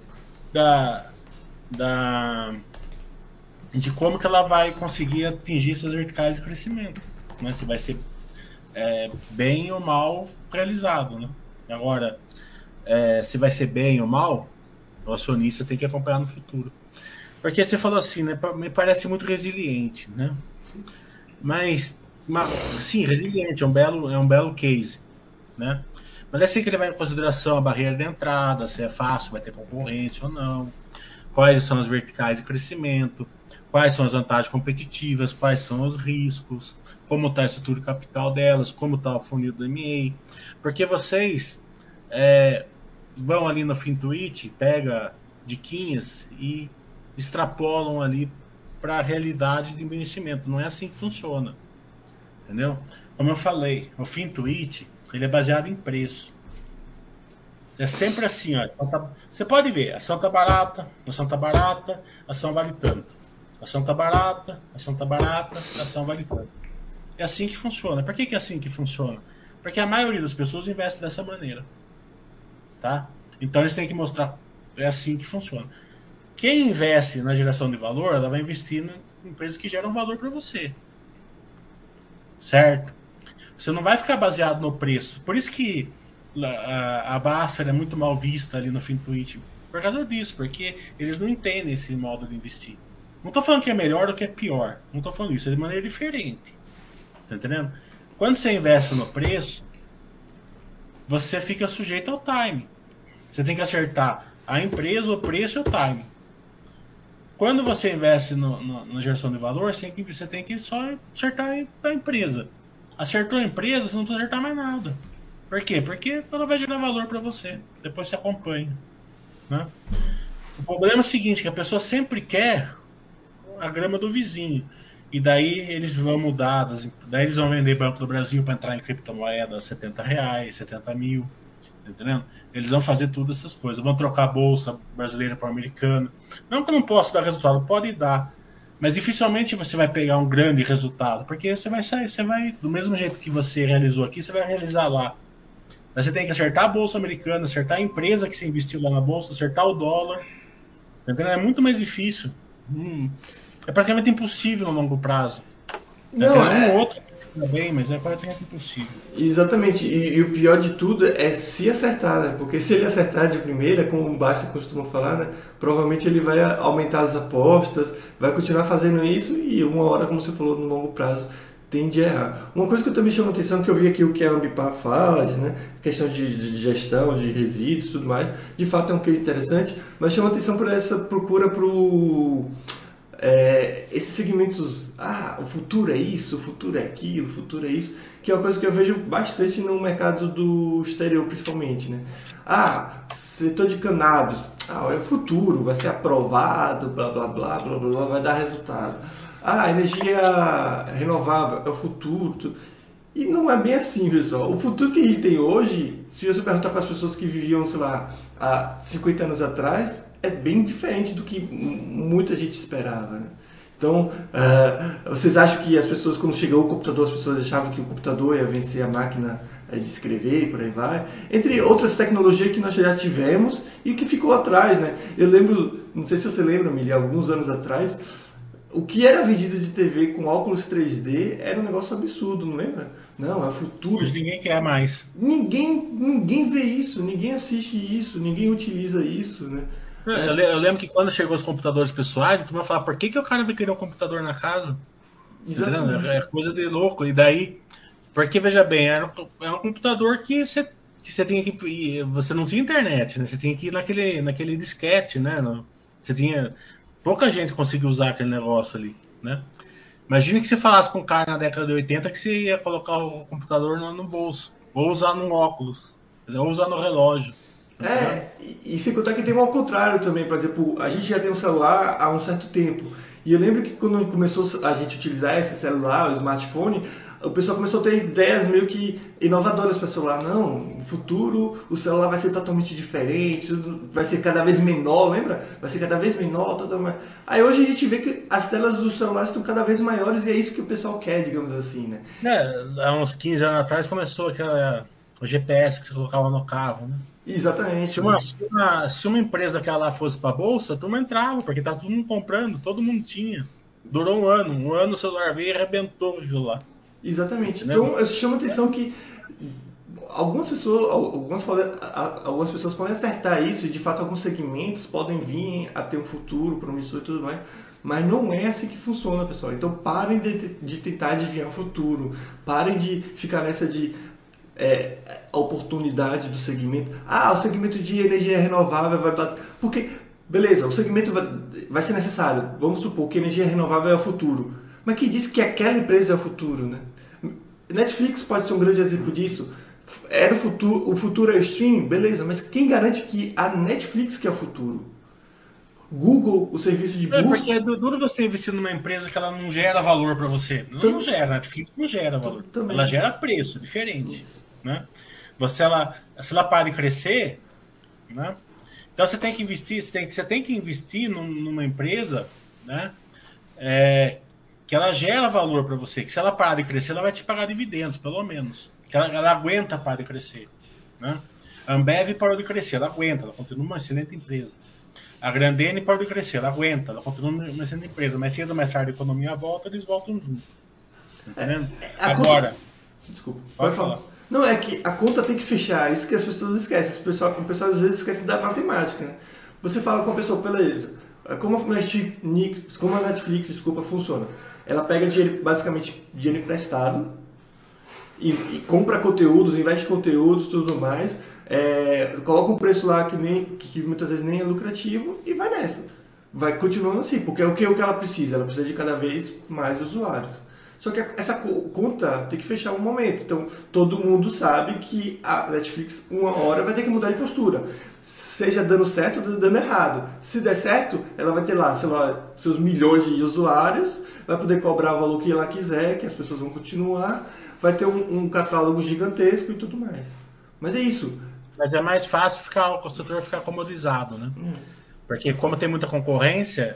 A: da, da de como que ela vai conseguir atingir suas verticais de crescimento, né? Se vai ser é, bem ou mal realizado, né? Agora, é, se vai ser bem ou mal, o acionista tem que acompanhar no futuro. Porque você falou assim, né? Me parece muito resiliente, né? Mas, sim, resiliente, é um belo, é um belo case, né? Mas é assim que ele vai em consideração a barreira de entrada, se é fácil, vai ter concorrência ou não, quais são as verticais de crescimento, quais são as vantagens competitivas, quais são os riscos, como está a estrutura de capital delas, como está o funil do MA. Porque vocês é, vão ali no FinTwitch, pega diquinhas e extrapolam ali para a realidade de investimento. Não é assim que funciona. Entendeu? Como eu falei, o FinTwitch ele é baseado em preço. É sempre assim, ó. Tá, você pode ver, ação tá barata, ação tá barata, ação vale tanto. Ação tá barata, ação tá barata, ação vale tanto. É assim que funciona. Por que, que é assim que funciona? Porque a maioria das pessoas investe dessa maneira. Tá? Então eles têm que mostrar. É assim que funciona. Quem investe na geração de valor, ela vai investir em empresas que geram valor para você. Certo? Você não vai ficar baseado no preço. Por isso que a, a é muito mal vista ali no FinTwitch. Por causa disso, porque eles não entendem esse modo de investir. Não estou falando que é melhor ou que é pior. Não estou falando isso, é de maneira diferente. Tá entendendo? Quando você investe no preço, você fica sujeito ao time. Você tem que acertar a empresa, o preço e o time. Quando você investe no, no, na geração de valor, você tem, que, você tem que só acertar a empresa. Acertou a empresa, você não precisa acertar mais nada. Por quê? Porque ela vai gerar valor para você. Depois você acompanha. Né? O problema é o seguinte, que a pessoa sempre quer a grama do vizinho. E daí eles vão mudar, daí eles vão vender Banco do Brasil para entrar em criptomoeda 70 reais, 70 mil, tá entendendo? Eles vão fazer todas essas coisas, vão trocar bolsa brasileira para americana. Não que não possa dar resultado, pode dar. Mas dificilmente você vai pegar um grande resultado, porque você vai sair, você vai, do mesmo jeito que você realizou aqui, você vai realizar lá. Mas você tem que acertar a bolsa americana, acertar a empresa que você investiu lá na bolsa, acertar o dólar. Tá entendendo? É muito mais difícil. Hum, é praticamente impossível no longo prazo. Não, é... um outro bem, mas é praticamente impossível.
B: Exatamente, e, e, o pior de tudo é se acertar, né? Porque se ele acertar de primeira, como o Basta costuma falar, né? Provavelmente ele vai aumentar as apostas, vai continuar fazendo isso e uma hora, como você falou, no longo prazo tende a errar. Uma coisa que eu também chamo atenção, que eu vi aqui o que a Ambipar faz, né? questão de, de, gestão, de resíduos tudo mais, de fato é um case interessante, mas chama atenção por essa procura para é, esses segmentos, ah, o futuro é isso, o futuro é aquilo, o futuro é isso, que é uma coisa que eu vejo bastante no mercado do exterior, principalmente, né? Ah, setor de cannabis, ah, é o futuro, vai ser aprovado, blá blá blá blá blá, blá vai dar resultado. Ah, energia renovável, é o futuro. E não é bem assim, pessoal. O futuro que a gente tem hoje, se você perguntar para as pessoas que viviam, sei lá, há 50 anos atrás, é bem diferente do que muita gente esperava. Né? Então, uh, vocês acham que as pessoas, quando chegou o computador, as pessoas achavam que o computador ia vencer a máquina eh, de escrever e por aí vai? Entre outras tecnologias que nós já tivemos e que ficou atrás, né? Eu lembro, não sei se você lembra, Mili, alguns anos atrás, o que era vendido de TV com óculos 3D era um negócio absurdo, não lembra? Não, é o futuro.
A: Mas ninguém quer mais.
B: Ninguém, ninguém vê isso, ninguém assiste isso, ninguém utiliza isso, né?
A: É. Eu, lembro que quando chegou os computadores pessoais, tu vai falar, por que, que o cara vai querer um computador na casa? Exatamente. É coisa de louco. E daí, porque veja bem, era um, era um computador que você, que você tinha que. Você não tinha internet, né? Você tinha que ir naquele, naquele disquete, né? Você tinha. Pouca gente conseguiu usar aquele negócio ali, né? Imagina que você falasse com um cara na década de 80 que você ia colocar o computador no, no bolso, ou usar no óculos, ou usar no relógio.
B: É, e, e sem contar que tem um ao contrário também, por exemplo, a gente já tem um celular há um certo tempo. E eu lembro que quando começou a gente utilizar esse celular, o smartphone, o pessoal começou a ter ideias meio que inovadoras para celular. Não, no futuro o celular vai ser totalmente diferente, vai ser cada vez menor, lembra? Vai ser cada vez menor. Totalmente... Aí hoje a gente vê que as telas dos celulares estão cada vez maiores e é isso que o pessoal quer, digamos assim, né?
A: É, há uns 15 anos atrás começou aquela, o GPS que você colocava no carro, né?
B: Exatamente.
A: Se uma, se uma, se uma empresa daquela lá fosse para a bolsa, a turma entrava, porque tá todo mundo comprando, todo mundo tinha. Durou um ano. Um ano o celular veio e arrebentou aquilo lá.
B: Exatamente. Né? Então, eu chamo a atenção que algumas pessoas, algumas, podem, algumas pessoas podem acertar isso e de fato alguns segmentos podem vir a ter um futuro promissor e tudo mais. Mas não é assim que funciona, pessoal. Então parem de, de tentar adivinhar o futuro. Parem de ficar nessa de é, a oportunidade do segmento. Ah, o segmento de energia renovável vai. Porque, beleza, o segmento vai, vai ser necessário. Vamos supor que energia renovável é o futuro. Mas que diz que aquela empresa é o futuro, né? Netflix pode ser um grande exemplo disso. Era o futuro, o futuro é o streaming, beleza, mas quem garante que a Netflix que é o futuro? Google, o serviço de
A: busca. É porque é duro você investir numa empresa que ela não gera valor para você. Não, não gera, a Netflix não gera valor. Também. Ela gera preço, diferente. Né? Você, ela, se ela para de crescer, né? Então você tem que investir, você tem, você tem que investir num, numa empresa, né? É, que ela gera valor para você, que se ela parar de crescer, ela vai te pagar dividendos, pelo menos. Que ela, ela aguenta parar de crescer. Né? A Ambev parou de crescer, ela aguenta, ela continua uma excelente empresa. A Grandene parou de crescer, ela aguenta, ela continua uma excelente empresa, mas cedo ou mais tarde a economia volta, eles voltam junto. Tá entendendo? É, é Agora.
B: Desculpa, pode, pode falar. falar. Não, é que a conta tem que fechar, isso que as pessoas esquecem. O pessoal, o pessoal às vezes esquece da matemática. Né? Você fala com a pessoa, beleza, como a Netflix, como a Netflix desculpa, funciona? ela pega dinheiro, basicamente dinheiro emprestado e, e compra conteúdos, investe conteúdos tudo mais, é, coloca um preço lá que, nem, que muitas vezes nem é lucrativo e vai nessa. Vai continuando assim, porque é o que, é o que ela precisa, ela precisa de cada vez mais usuários. Só que essa conta tem que fechar um momento. Então, todo mundo sabe que a Netflix, uma hora, vai ter que mudar de postura. Seja dando certo ou dando errado. Se der certo, ela vai ter lá, sei lá, seus milhões de usuários vai poder cobrar o valor que ela quiser, que as pessoas vão continuar, vai ter um, um catálogo gigantesco e tudo mais. Mas é isso.
A: Mas é mais fácil ficar o construtor ficar comodizado, né? Hum. Porque como tem muita concorrência,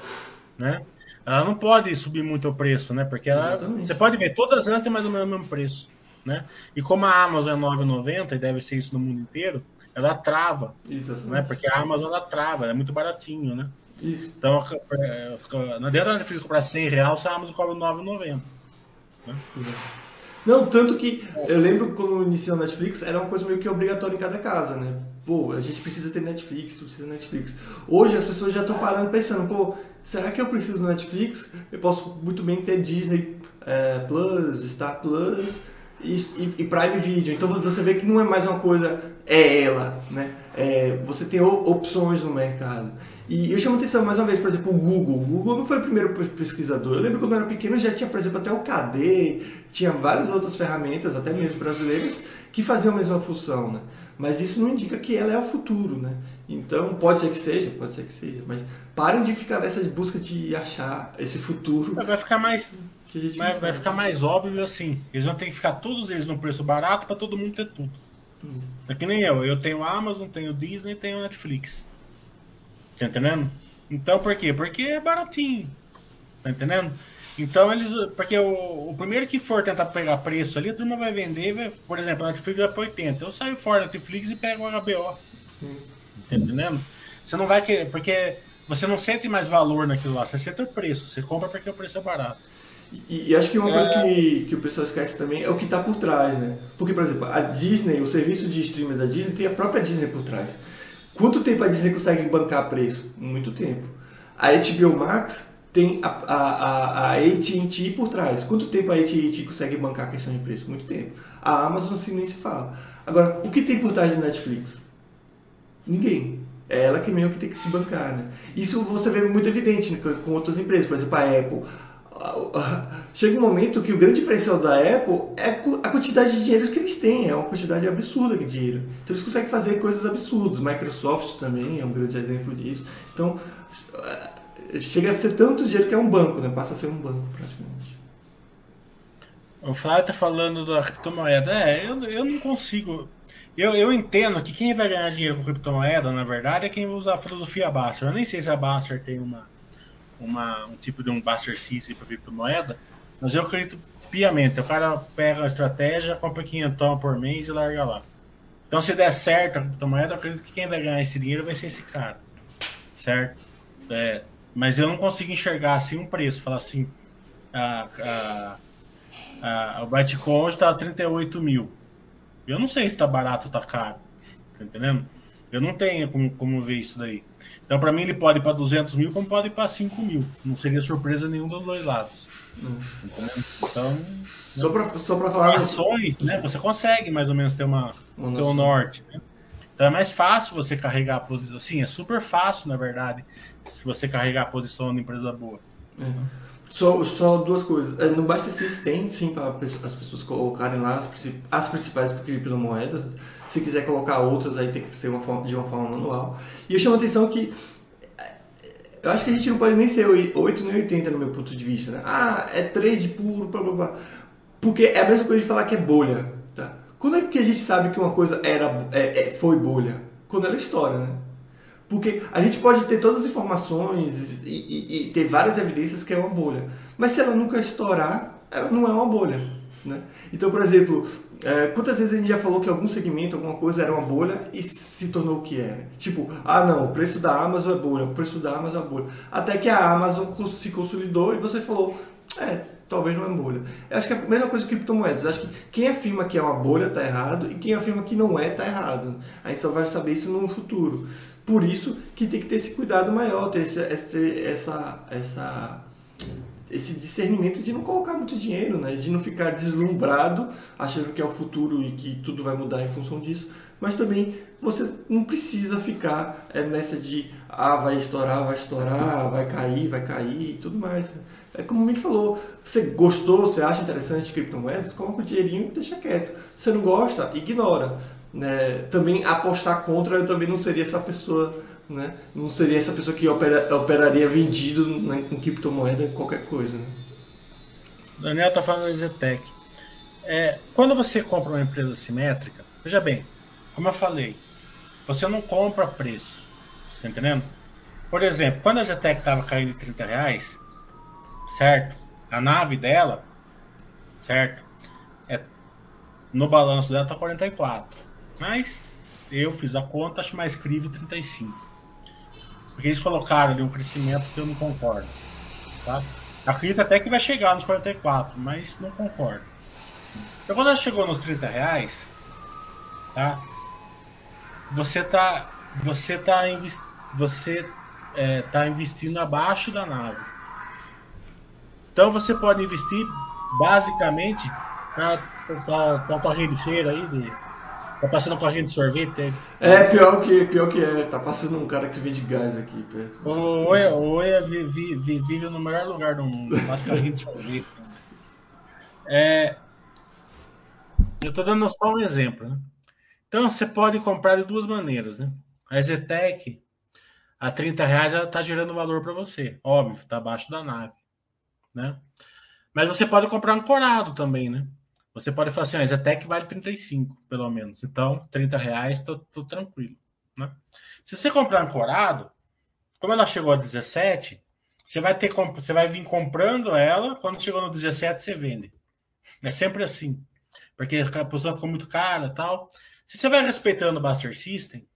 A: né? Ela não pode subir muito o preço, né? Porque ela, você pode ver, todas elas têm mais ou menos o mesmo preço, né? E como a Amazon é 9,90 e deve ser isso no mundo inteiro, ela trava, Exatamente. né? Porque a Amazon ela trava, é muito baratinho, né? Isso. Então, não adianta a Netflix comprar 100 reais se a Amazon cobra 9,90. Né?
B: Não, tanto que eu lembro quando iniciou a Netflix, era uma coisa meio que obrigatória em cada casa, né? Pô, a gente precisa ter Netflix, tu precisa ter Netflix. Hoje as pessoas já estão parando pensando, pô, será que eu preciso do Netflix? Eu posso muito bem ter Disney é, Plus, Star Plus e, e, e, Prime Video. Então você vê que não é mais uma coisa, é ela, né? É, você tem opções no mercado. E eu chamo atenção mais uma vez, por exemplo, o Google. O Google não foi o primeiro pesquisador. Eu lembro quando eu era pequeno já tinha, por exemplo, até o KD, tinha várias outras ferramentas, até mesmo brasileiras, que faziam a mesma função, né? Mas isso não indica que ela é o futuro, né? Então, pode ser que seja, pode ser que seja, mas parem de ficar nessa busca de achar esse futuro.
A: Vai ficar mais vai, vai ficar mais óbvio assim. Eles vão ter que ficar todos eles num preço barato para todo mundo ter tudo. Hum. É que nem eu. Eu tenho Amazon, tenho Disney, tenho Netflix. Tá entendendo? Então por quê? Porque é baratinho. Tá entendendo? Então eles. Porque o, o primeiro que for tentar pegar preço ali, a turma vai vender, vai, por exemplo, a Netflix vai para 80. Eu saio fora da Netflix e pego o HBO. Hum. Tá entendendo? Você não vai querer. Porque você não sente mais valor naquilo lá, você sente o preço. Você compra porque o preço é barato.
B: E, e acho que uma é... coisa que, que o pessoal esquece também é o que está por trás, né? Porque, por exemplo, a Disney, o serviço de streaming da Disney tem a própria Disney por trás. Quanto tempo a Disney consegue bancar preço? Muito tempo. A HBO Max tem a, a, a, a AT&T por trás. Quanto tempo a AT&T consegue bancar a questão de preço? Muito tempo. A Amazon assim nem se fala. Agora, o que tem por trás da Netflix? Ninguém. É ela que mesmo que tem que se bancar, né? Isso você vê muito evidente né, com outras empresas, por exemplo, a Apple. Chega um momento que o grande diferencial da Apple é a quantidade de dinheiro que eles têm, é uma quantidade absurda de dinheiro. Então eles conseguem fazer coisas absurdas. Microsoft também é um grande exemplo disso. Então chega a ser tanto dinheiro que é um banco, né? Passa a ser um banco praticamente.
A: O Flávio tá falando da criptomoeda. É, eu, eu não consigo. Eu, eu entendo que quem vai ganhar dinheiro com criptomoeda, na verdade, é quem usa a filosofia Baster. Eu nem sei se a Baster tem uma, uma, um tipo de um Baster System para criptomoeda, mas eu acredito piamente. O cara pega a estratégia, compra 500 por mês e larga lá. Então, se der certo a criptomoeda, eu acredito que quem vai ganhar esse dinheiro vai ser esse cara. Certo? É, mas eu não consigo enxergar assim um preço. Falar assim, a, a, a, o Bitcoin está 38 mil. Eu não sei se está barato ou está caro. Tá entendendo? Eu não tenho como, como ver isso daí. Então, para mim, ele pode ir para 200 mil, como pode ir para 5 mil. Não seria surpresa nenhum dos dois lados. Hum. Então,
B: só para só pra falar.
A: Ações, né? Você consegue mais ou menos ter, uma, ter um norte. Né? Então é mais fácil você carregar a posição. Sim, é super fácil, na verdade, se você carregar a posição na empresa boa.
B: É. Só, só duas coisas. É, no Basta tem sim para as pessoas colocarem lá as, as principais criptomoedas. Se quiser colocar outras, aí tem que ser uma forma, de uma forma manual. E eu chamo a atenção que é, eu acho que a gente não pode nem ser 8 nem 80 no meu ponto de vista. Né? Ah, é trade puro, blá blá blá. Porque é a mesma coisa de falar que é bolha. Tá? Quando é que a gente sabe que uma coisa era, é, é, foi bolha? Quando ela estoura, né? Porque a gente pode ter todas as informações e, e, e, ter várias evidências que é uma bolha. Mas se ela nunca estourar, ela não é uma bolha. Né? Então, por exemplo, é, quantas vezes a gente já falou que algum segmento, alguma coisa era uma bolha e se tornou o que é? Tipo, ah não, o preço da Amazon é bolha, o preço da Amazon é bolha. Até que a Amazon se consolidou e você falou, é, talvez não é bolha. Eu acho que é a mesma coisa que criptomoedas. Eu acho que quem afirma que é uma bolha está errado e quem afirma que não é está errado. A gente só vai saber isso no futuro. Por isso que tem que ter esse cuidado maior, ter esse, essa, essa, esse discernimento de não colocar muito dinheiro, né? de não ficar deslumbrado achando que é o futuro e que tudo vai mudar em função disso. Mas também você não precisa ficar é, nessa de ah, vai estourar, vai estourar, vai cair, vai cair e tudo mais. É como o falou, você gostou, você acha interessante criptomoedas, coloca o dinheirinho e deixa quieto. Você não gosta, ignora né, também apostar contra, eu também não seria essa pessoa, né? Não seria essa pessoa que opera, operaria vendido né, com criptomoeda em qualquer coisa. Né?
A: Daniel está falando da Zetec. É, quando você compra uma empresa simétrica, veja bem, como eu falei, você não compra preço, tá entendendo? Por exemplo, quando a Zetec estava caindo de 30 reais, certo? A nave dela, certo? É, no balanço dela tá 44. Mas eu fiz a conta, acho mais crível 35. Porque eles colocaram ali um crescimento que eu não concordo. Tá? Acredito até que vai chegar nos 44, mas não concordo. Então quando ela chegou nos 30 reais, tá? Você tá. Você tá, você, é, tá investindo abaixo da nave. Então você pode investir basicamente tá, tá, tá, tá a feira aí de Tá passando um carrinho de sorvete?
B: É, é pior que, pior que é. Tá passando um cara que vende gás aqui perto.
A: O Oia, Oia vive, vive no melhor lugar do mundo. Faz carrinho de sorvete. É, eu tô dando só um exemplo, né? Então você pode comprar de duas maneiras, né? A Zetec, a 30 reais, ela tá gerando valor para você. Óbvio, tá abaixo da nave, né? Mas você pode comprar ancorado também, né? Você pode falar assim, ah, Zetec vale 35, pelo menos. Então, 30 reais, tô, tô tranquilo. Né? Se você comprar ancorado, como ela chegou a 17, você vai ter você vai vir comprando ela, quando chegou no 17, você vende. É sempre assim. Porque a posição ficou muito cara tal. Se você vai respeitando o Buster System,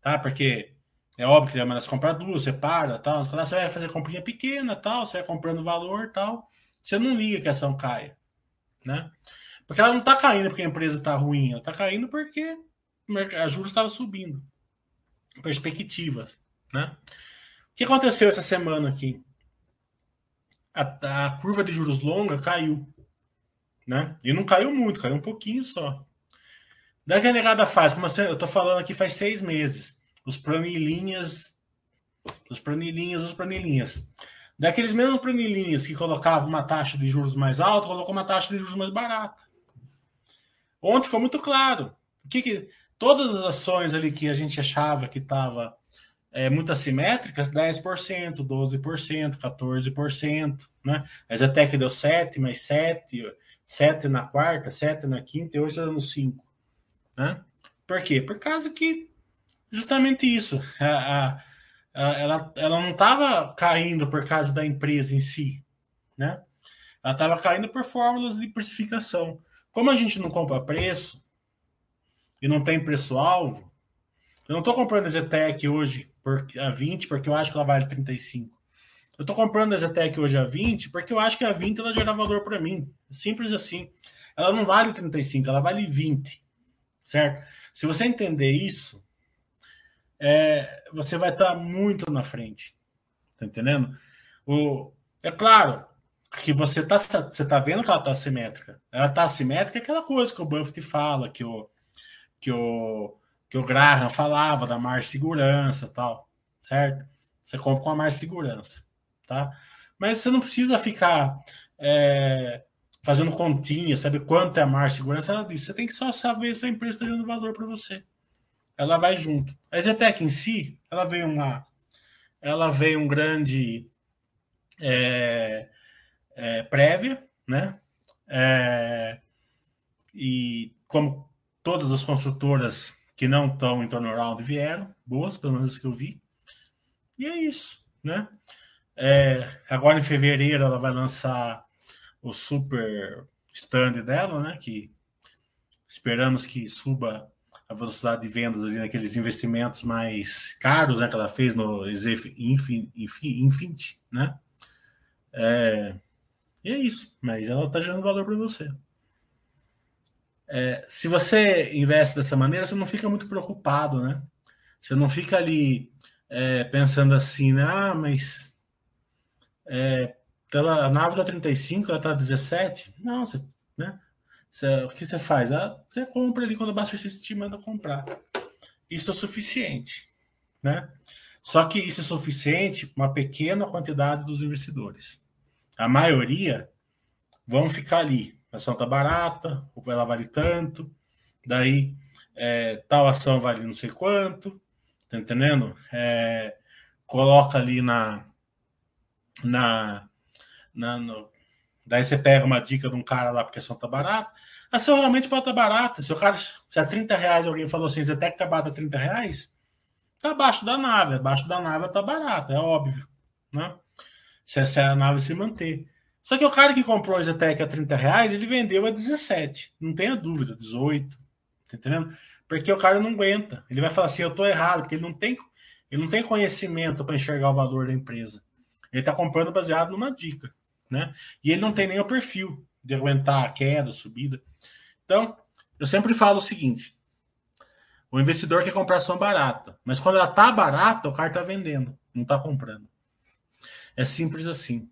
A: tá? Porque é óbvio que você comprar duas, você para, tal. Você vai fazer comprinha pequena, tal. Você vai comprando valor, tal. Você não liga que a ação caia né? Porque ela não está caindo porque a empresa está ruim, ela está caindo porque a juros estava subindo. Perspectivas, né? O que aconteceu essa semana aqui? A, a curva de juros longa caiu, né? E não caiu muito, caiu um pouquinho só. Daí que a negada faz, como eu estou falando aqui faz seis meses. os planilhinhas, os planilhinhas, os planilhinhas. Daqueles mesmos planilhinhas que colocavam uma taxa de juros mais alta, colocou uma taxa de juros mais barata. Ontem foi muito claro. Que, que todas as ações ali que a gente achava que estava é, muito assimétricas, 10%, 12%, 14%, né? A Zetec deu 7, mais 7, 7 na quarta, 7 na quinta e hoje está dando 5. Né? Por quê? Por causa que justamente isso. A, a, ela, ela não estava caindo por causa da empresa em si, né? Ela estava caindo por fórmulas de precificação. Como a gente não compra preço e não tem preço-alvo, eu não estou comprando a Zetec hoje por, a 20 porque eu acho que ela vale 35. Eu estou comprando a Zetec hoje a 20 porque eu acho que a 20 ela gera valor para mim. Simples assim. Ela não vale 35, ela vale 20. Certo? Se você entender isso, é, você vai estar tá muito na frente. Tá entendendo? O, é claro que você está você tá vendo que ela está assimétrica. Ela está assimétrica é aquela coisa que o Buffett fala, que o, que o que o Graham falava da mais segurança tal, certo? Você compra com a mais segurança, tá? Mas você não precisa ficar é, fazendo continha, sabe quanto é a mais segurança. Ela disse, você tem que só saber se a empresa está dando valor para você. Ela vai junto. A Zetec em si, ela veio uma, ela veio um grande é, é, prévia, né? É, e como todas as construtoras que não estão em turnaround vieram, boas, pelo menos que eu vi. E é isso, né? É, agora em fevereiro ela vai lançar o super stand dela, né? Que esperamos que suba a velocidade de vendas ali naqueles investimentos mais caros, né? Que ela fez no Infinity, né? É, e é isso, mas ela está gerando valor para você. É, se você investe dessa maneira, você não fica muito preocupado, né? Você não fica ali é, pensando assim, né? ah, mas é, ela, a nave está 35, ela está 17. Não, você, né? O que você faz? Ah, você compra ali quando o Buster te manda comprar. Isso é suficiente, né? Só que isso é suficiente para uma pequena quantidade dos investidores. A maioria vão ficar ali a ação tá barata, ela vale tanto, daí é, tal ação vale não sei quanto, tá entendendo? É, coloca ali na. na, na no, daí você pega uma dica de um cara lá porque a ação tá barata. A ação realmente pode estar tá barata. Se o cara, se a 30 reais alguém falou assim, você que tá barata 30 reais, tá abaixo da nave. Abaixo da nave tá barata, é óbvio. Né? Se, se a nave se manter. Só que o cara que comprou a Zetec a 30 reais, ele vendeu a 17. Não tenha dúvida, 18. Tá entendendo? Porque o cara não aguenta. Ele vai falar assim, eu tô errado, porque ele não tem, ele não tem conhecimento para enxergar o valor da empresa. Ele está comprando baseado numa dica, né? E ele não tem nem o perfil de aguentar a queda, a subida. Então, eu sempre falo o seguinte: o investidor quer comprar ação barata, mas quando ela tá barata, o cara tá vendendo, não tá comprando. É simples assim.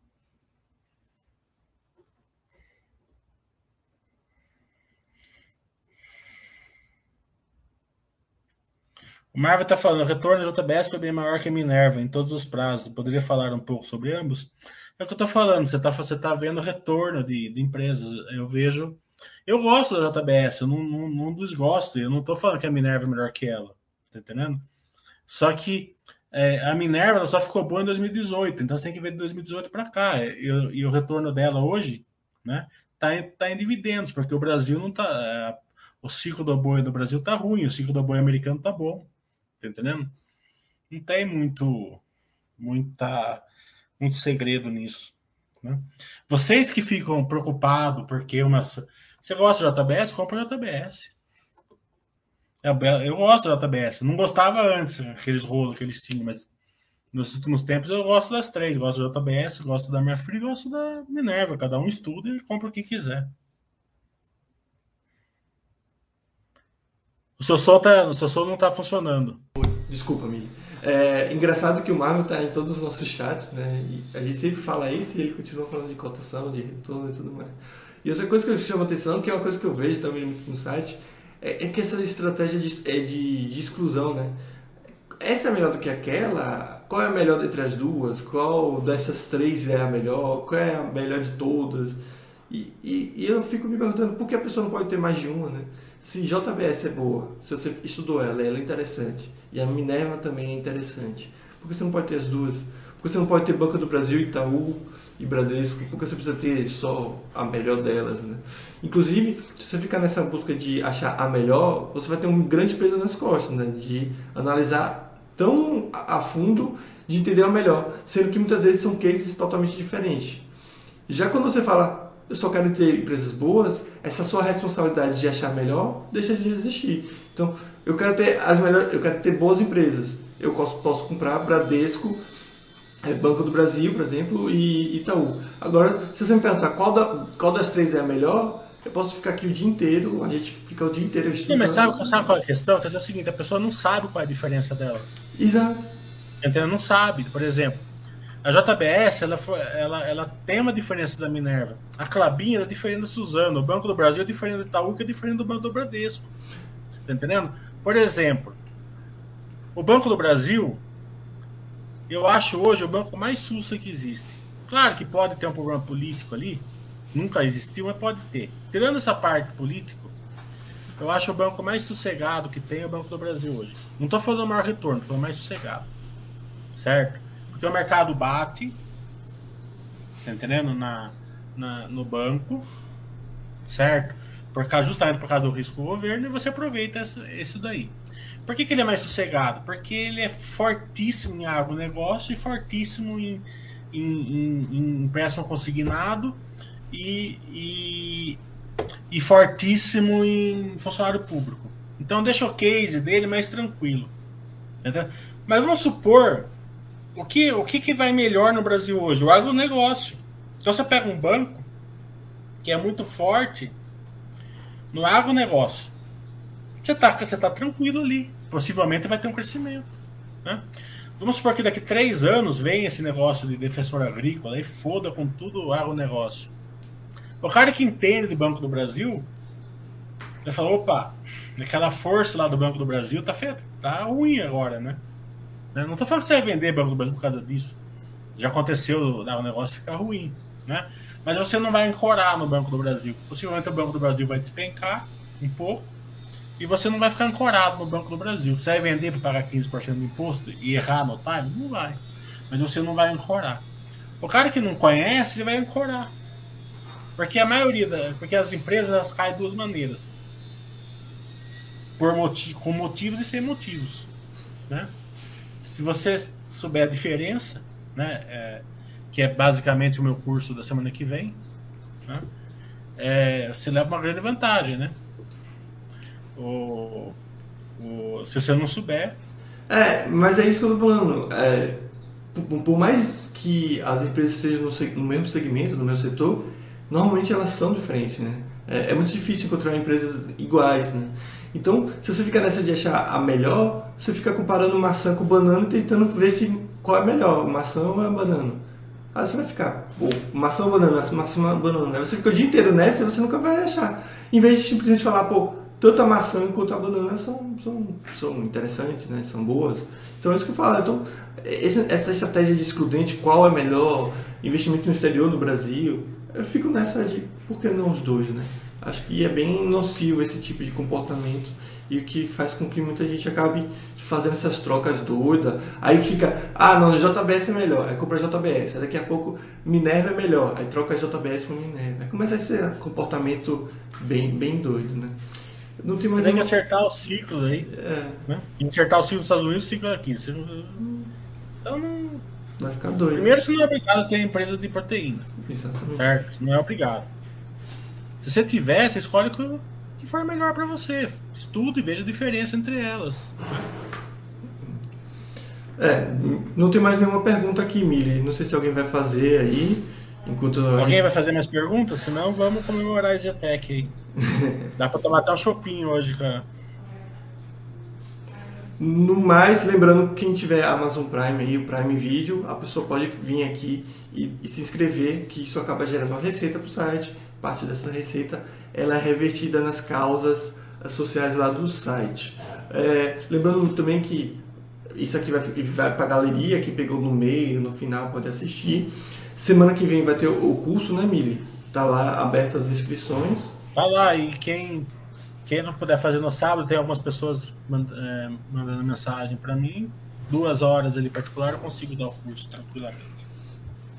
A: O Marvel está falando, o retorno da JBS foi bem maior que a Minerva em todos os prazos. Poderia falar um pouco sobre ambos? É o que eu estou falando, você está você tá vendo retorno de, de empresas. Eu vejo. Eu gosto da JBS, eu não, não, não desgosto. Eu não estou falando que a Minerva é melhor que ela. Tá entendendo? Só que é, a Minerva só ficou boa em 2018, então você tem que ver de 2018 para cá. E, e, o retorno dela hoje né, tá, em, tá em dividendos, porque o Brasil não está. É, o ciclo do boi do Brasil tá ruim, o ciclo do boi americano tá bom. Tá entendendo? Não tem muito, muita, muito segredo nisso. Né? Vocês que ficam preocupados porque uma. Você gosta de JBS? Compra JBS. É, eu gosto da JBS. Não gostava antes, aqueles rolos que eles tinham, mas nos últimos tempos eu gosto das três. Gosto da JBS, gosto da Merfree, gosto da Minerva. Cada um estuda e compra o que quiser. O seu som, tá, o seu som não está funcionando.
B: Desculpa, Mili. É engraçado que o Marvel está em todos os nossos chats, né? E a gente sempre fala isso e ele continua falando de cotação, de retorno e tudo mais. E outra coisa que eu chamo atenção, que é uma coisa que eu vejo também no site, é, é que essa estratégia de, é de, de exclusão, né? essa é melhor do que aquela? Qual é a melhor entre as duas? Qual dessas três é a melhor? Qual é a melhor de todas? E, e, e eu fico me perguntando por que a pessoa não pode ter mais de uma, né? Se JBS é boa, se você estudou ela, ela é interessante, e a Minerva também é interessante, por que você não pode ter as duas? Por que você não pode ter Banco do Brasil, Itaú e Bradesco? Por que você precisa ter só a melhor delas, né? Inclusive, se você ficar nessa busca de achar a melhor, você vai ter um grande peso nas costas, né? De analisar tão a fundo de entender o melhor, sendo que muitas vezes são cases totalmente diferentes. Já quando você fala eu só quero ter empresas boas, essa sua responsabilidade de achar melhor deixa de existir. Então, eu quero ter as melhores, eu quero ter boas empresas. Eu posso, posso comprar Bradesco, é, Banco do Brasil, por exemplo, e Itaú. Agora, se você me perguntar qual, da, qual das três é a melhor, eu posso ficar aqui o dia inteiro, a gente fica o dia inteiro
A: estudando. Sim, mas sabe, sabe qual é a questão? A questão é a seguinte, a pessoa não sabe qual é a diferença delas.
B: Exato.
A: Entendeu? Não sabe. Por exemplo, a JBS, ela, ela, ela tem uma diferença da Minerva. A Clabinha é diferente da Suzano. O Banco do Brasil é diferente do Itaú, que é diferente do Banco do Bradesco. Tá entendendo? Por exemplo, o Banco do Brasil, eu acho hoje o banco mais sussa que existe. Claro que pode ter um problema político ali, nunca existiu, mas pode ter. Tirando essa parte política, eu acho o banco mais sossegado que tem é o Banco do Brasil hoje. Não estou falando do maior retorno, estou falando mais sossegado. Certo? Porque o mercado bate, tá entendendo? Na, na, no banco, certo? Por causa, justamente por causa do risco do governo, e você aproveita isso daí. Por que, que ele é mais sossegado? Porque ele é fortíssimo em agronegócio e fortíssimo em, em, em, em empréstimo consignado e, e, e, fortíssimo em funcionário público. Então deixa o case dele mais tranquilo. Entendeu? Mas vamos supor o que, o que, que vai melhor no Brasil hoje? O agronegócio. Se você pega um banco que é muito forte no agronegócio, você está você tá tranquilo ali. Possivelmente vai ter um crescimento. Né? Vamos supor que daqui três anos vem esse negócio de defensor agrícola e foda com tudo o agronegócio. O cara que entende de Banco do Brasil, ele falou, opa, aquela força lá do Banco do Brasil tá, feita, tá ruim agora, né? Não estou falando que você vai vender Banco do Brasil por causa disso. Já aconteceu o negócio ficar ruim. Né? Mas você não vai ancorar no Banco do Brasil. Possivelmente o Banco do Brasil vai despencar um pouco e você não vai ficar ancorado no Banco do Brasil. Você vai vender para pagar 15% de imposto e errar no time? Não vai. Mas você não vai ancorar. O cara que não conhece, ele vai ancorar. Porque a maioria da, porque as empresas elas caem de duas maneiras. Por motiv, com motivos e sem motivos, né? se você souber a diferença, né, é, que é basicamente o meu curso da semana que vem, né, é, você leva uma grande vantagem, né? O, o, se você não souber.
B: É, mas é isso que eu tô falando. É, por, por, mais que as empresas estejam no, no, mesmo segmento, no mesmo setor, normalmente elas são diferentes, né? É, é muito difícil encontrar empresas iguais, né? Então, se você fica nessa de achar a melhor, você fica comparando maçã com banana e tentando ver se qual é melhor, maçã ou banana. Aí você vai ficar, pô, maçã ou banana, maçã ou banana. Você fica o dia inteiro nessa e você nunca vai achar. Em vez de simplesmente falar, pô, tanto a maçã quanto a banana são, são, são interessantes, né? São boas. Então é isso que eu falo. Então, essa estratégia de excludente, qual é melhor, investimento no exterior, no Brasil, eu fico nessa de por que não os dois, né? acho que é bem nocivo esse tipo de comportamento e o que faz com que muita gente acabe fazendo essas trocas doidas. Aí fica, ah, não, JBS é melhor, aí compra JBS. Aí daqui a pouco Minerva é melhor, aí troca JBS por Minerva. Aí começa esse comportamento bem, bem doido, né?
A: Não tem mais. Tem que acertar o ciclo aí. É. Né? Acertar o ciclo dos Estados Unidos, o ciclo aqui. Você não... Então não.
B: Vai ficar doido.
A: Primeiro, você não é obrigado a ter empresa de proteína.
B: Exatamente.
A: Certo? Não é obrigado. Se você tiver, você escolhe o que for melhor para você. Estude e veja a diferença entre elas.
B: É, não tem mais nenhuma pergunta aqui, Mili. Não sei se alguém vai fazer aí. Enquanto
A: alguém gente... vai fazer mais perguntas? Senão vamos comemorar a Zetec aí. Dá para tomar até um chopinho hoje, cara.
B: No mais, lembrando que quem tiver Amazon Prime aí, o Prime Video, a pessoa pode vir aqui e, e se inscrever, que isso acaba gerando uma receita para o site parte dessa receita ela é revertida nas causas sociais lá do site. É, lembrando também que isso aqui vai, vai para a galeria, que pegou no meio, no final, pode assistir. Semana que vem vai ter o curso, né, Mili? Tá lá aberto as inscrições.
A: Tá lá, e quem, quem não puder fazer no sábado, tem algumas pessoas é, mandando mensagem para mim. Duas horas ali particular, eu consigo dar o curso tranquilamente.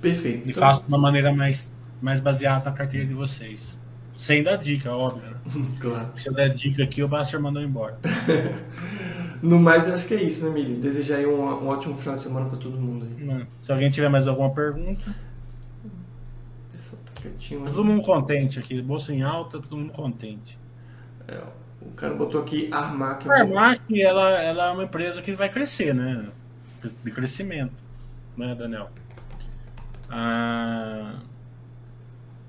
B: Perfeito.
A: E então... faço de uma maneira mais, mais baseada na carteira de vocês. Sem dar dica, óbvio. Né?
B: claro.
A: Se eu der dica aqui, o Baster mandou embora.
B: no mais, acho que é isso, né, Mili? Desejar aí um, um ótimo final de semana para todo mundo. Aí.
A: Se alguém tiver mais alguma pergunta.
B: Tá
A: todo mundo contente aqui. Bolsa em alta, todo mundo contente.
B: É, o cara botou aqui Armac.
A: A Armac, ela, ela é uma empresa que vai crescer, né? De crescimento, né, Daniel? Ah,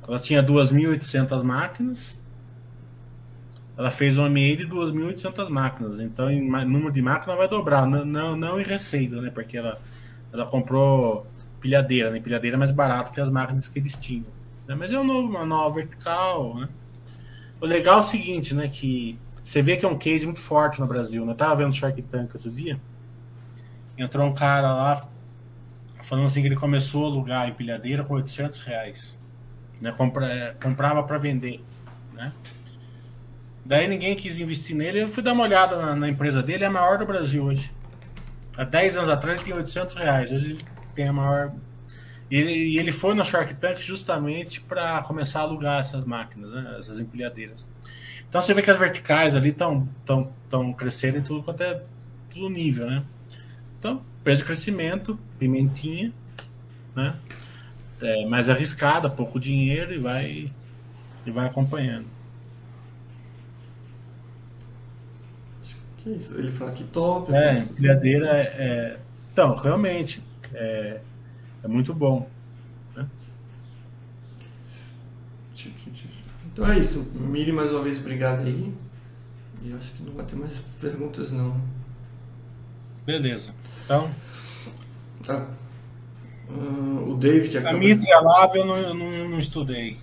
A: ela tinha 2.800 máquinas. Ela fez um MA de 2.800 máquinas. Então, em número de máquinas vai dobrar. Não, não, não em receita, né? Porque ela, ela comprou pilhadeira, né? Pilhadeira é mais barato que as máquinas que eles tinham. Né? Mas é um novo, uma nova vertical, né? O legal é o seguinte, né? Que você vê que é um case muito forte no Brasil. Né? Eu tava vendo Shark Tank outro dia. Entrou um cara lá falando assim que ele começou a alugar empilhadeira com 800 reais. Né? Compra, é, comprava para vender. Né? Daí ninguém quis investir nele. Eu fui dar uma olhada na, na, empresa dele, é a maior do Brasil hoje. Há 10 anos atrás ele tinha 800 reais. Hoje ele tem a maior. E ele, ele foi no Shark Tank justamente para começar a alugar essas máquinas, né? essas empilhadeiras. Então você vê que as verticais ali estão tão, tão crescendo em tudo quanto é tudo nível, né? Então, preço de crescimento, pimentinha, né? É mais arriscada, pouco dinheiro e vai, e vai acompanhando.
B: Que isso? Ele fala que top.
A: É, empilhadeira é, é, Então, realmente, é, é muito bom. Né?
B: Então é isso. Mili, mais uma vez, obrigado aí. E acho que não vai ter mais perguntas, não.
A: Beleza. Então.
B: Ah, uh, o David
A: acaba... A Mitra Lava eu não, eu não, não estudei.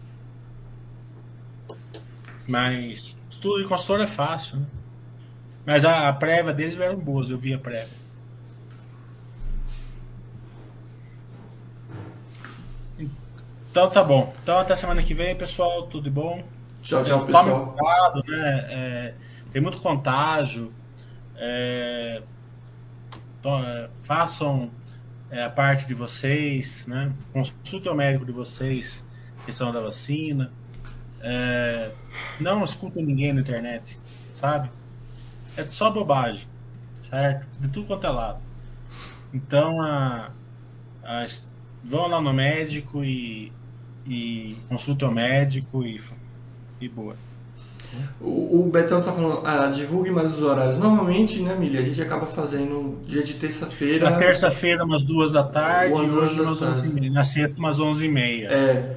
A: Mas estudo de consultor é fácil, né? Mas a, a prévia deles eram boas, eu vi a prévia. Então tá bom. Então até semana que vem, pessoal. Tudo de bom.
B: Tchau, tchau, pessoal. Tome
A: cuidado, né? É, tem muito contágio. É, então, é, façam é, a parte de vocês, né? Consulte o médico de vocês, questão da vacina. É, não escutem ninguém na internet, sabe? É só bobagem, certo? De tudo quanto é lado. Então, a, a, vão lá no médico e, e consultem o médico e, e boa.
B: O, o Betão tá falando, ah, divulgue mais os horários. Normalmente, né, Milha, a gente acaba fazendo dia de terça-feira.
A: Na terça-feira, umas duas da tarde, hoje umas onze e meia. Na sexta, umas onze e meia.
B: É.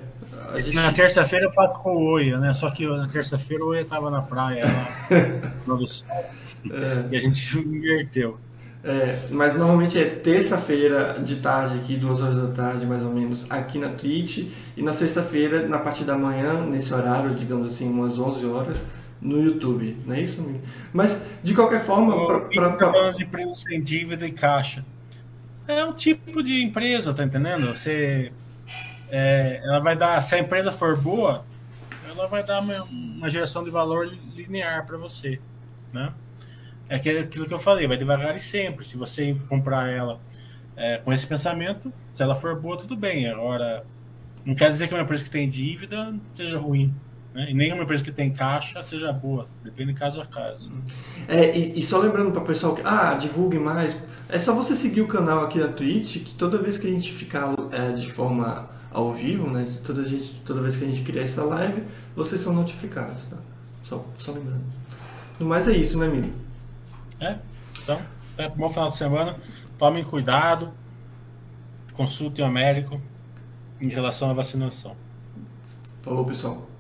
A: Gente... Na terça-feira eu faço com o Oia, né? Só que na terça-feira o Oia tava na praia lá. É. E a gente inverteu.
B: É, mas normalmente é terça-feira de tarde, aqui, duas horas da tarde, mais ou menos, aqui na Twitch. E na sexta-feira, na parte da manhã, nesse horário, digamos assim, umas 11 horas, no YouTube. Não é isso, amigo? Mas, de qualquer forma...
A: Pra, pra, pra... de empresa sem dívida e caixa. É um tipo de empresa, tá entendendo? Você... É, ela vai dar... Se a empresa for boa, ela vai dar uma, uma geração de valor linear para você, né? É aquilo que eu falei, vai devagar e sempre. Se você comprar ela é, com esse pensamento, se ela for boa, tudo bem. Agora, não quer dizer que uma empresa que tem dívida seja ruim. Né? E nem uma empresa que tem caixa seja boa. Depende de caso a caso.
B: É, e, e só lembrando para o pessoal que, ah, divulgue mais. É só você seguir o canal aqui na Twitch, que toda vez que a gente ficar é, de forma ao vivo, né? Toda, gente, toda vez que a gente criar essa live, vocês são notificados, tá? Só, só lembrando. No mais é isso, né, Mili?
A: É? Então, é, bom final de semana. Tomem cuidado. Consultem o médico em relação à vacinação.
B: Falou, pessoal.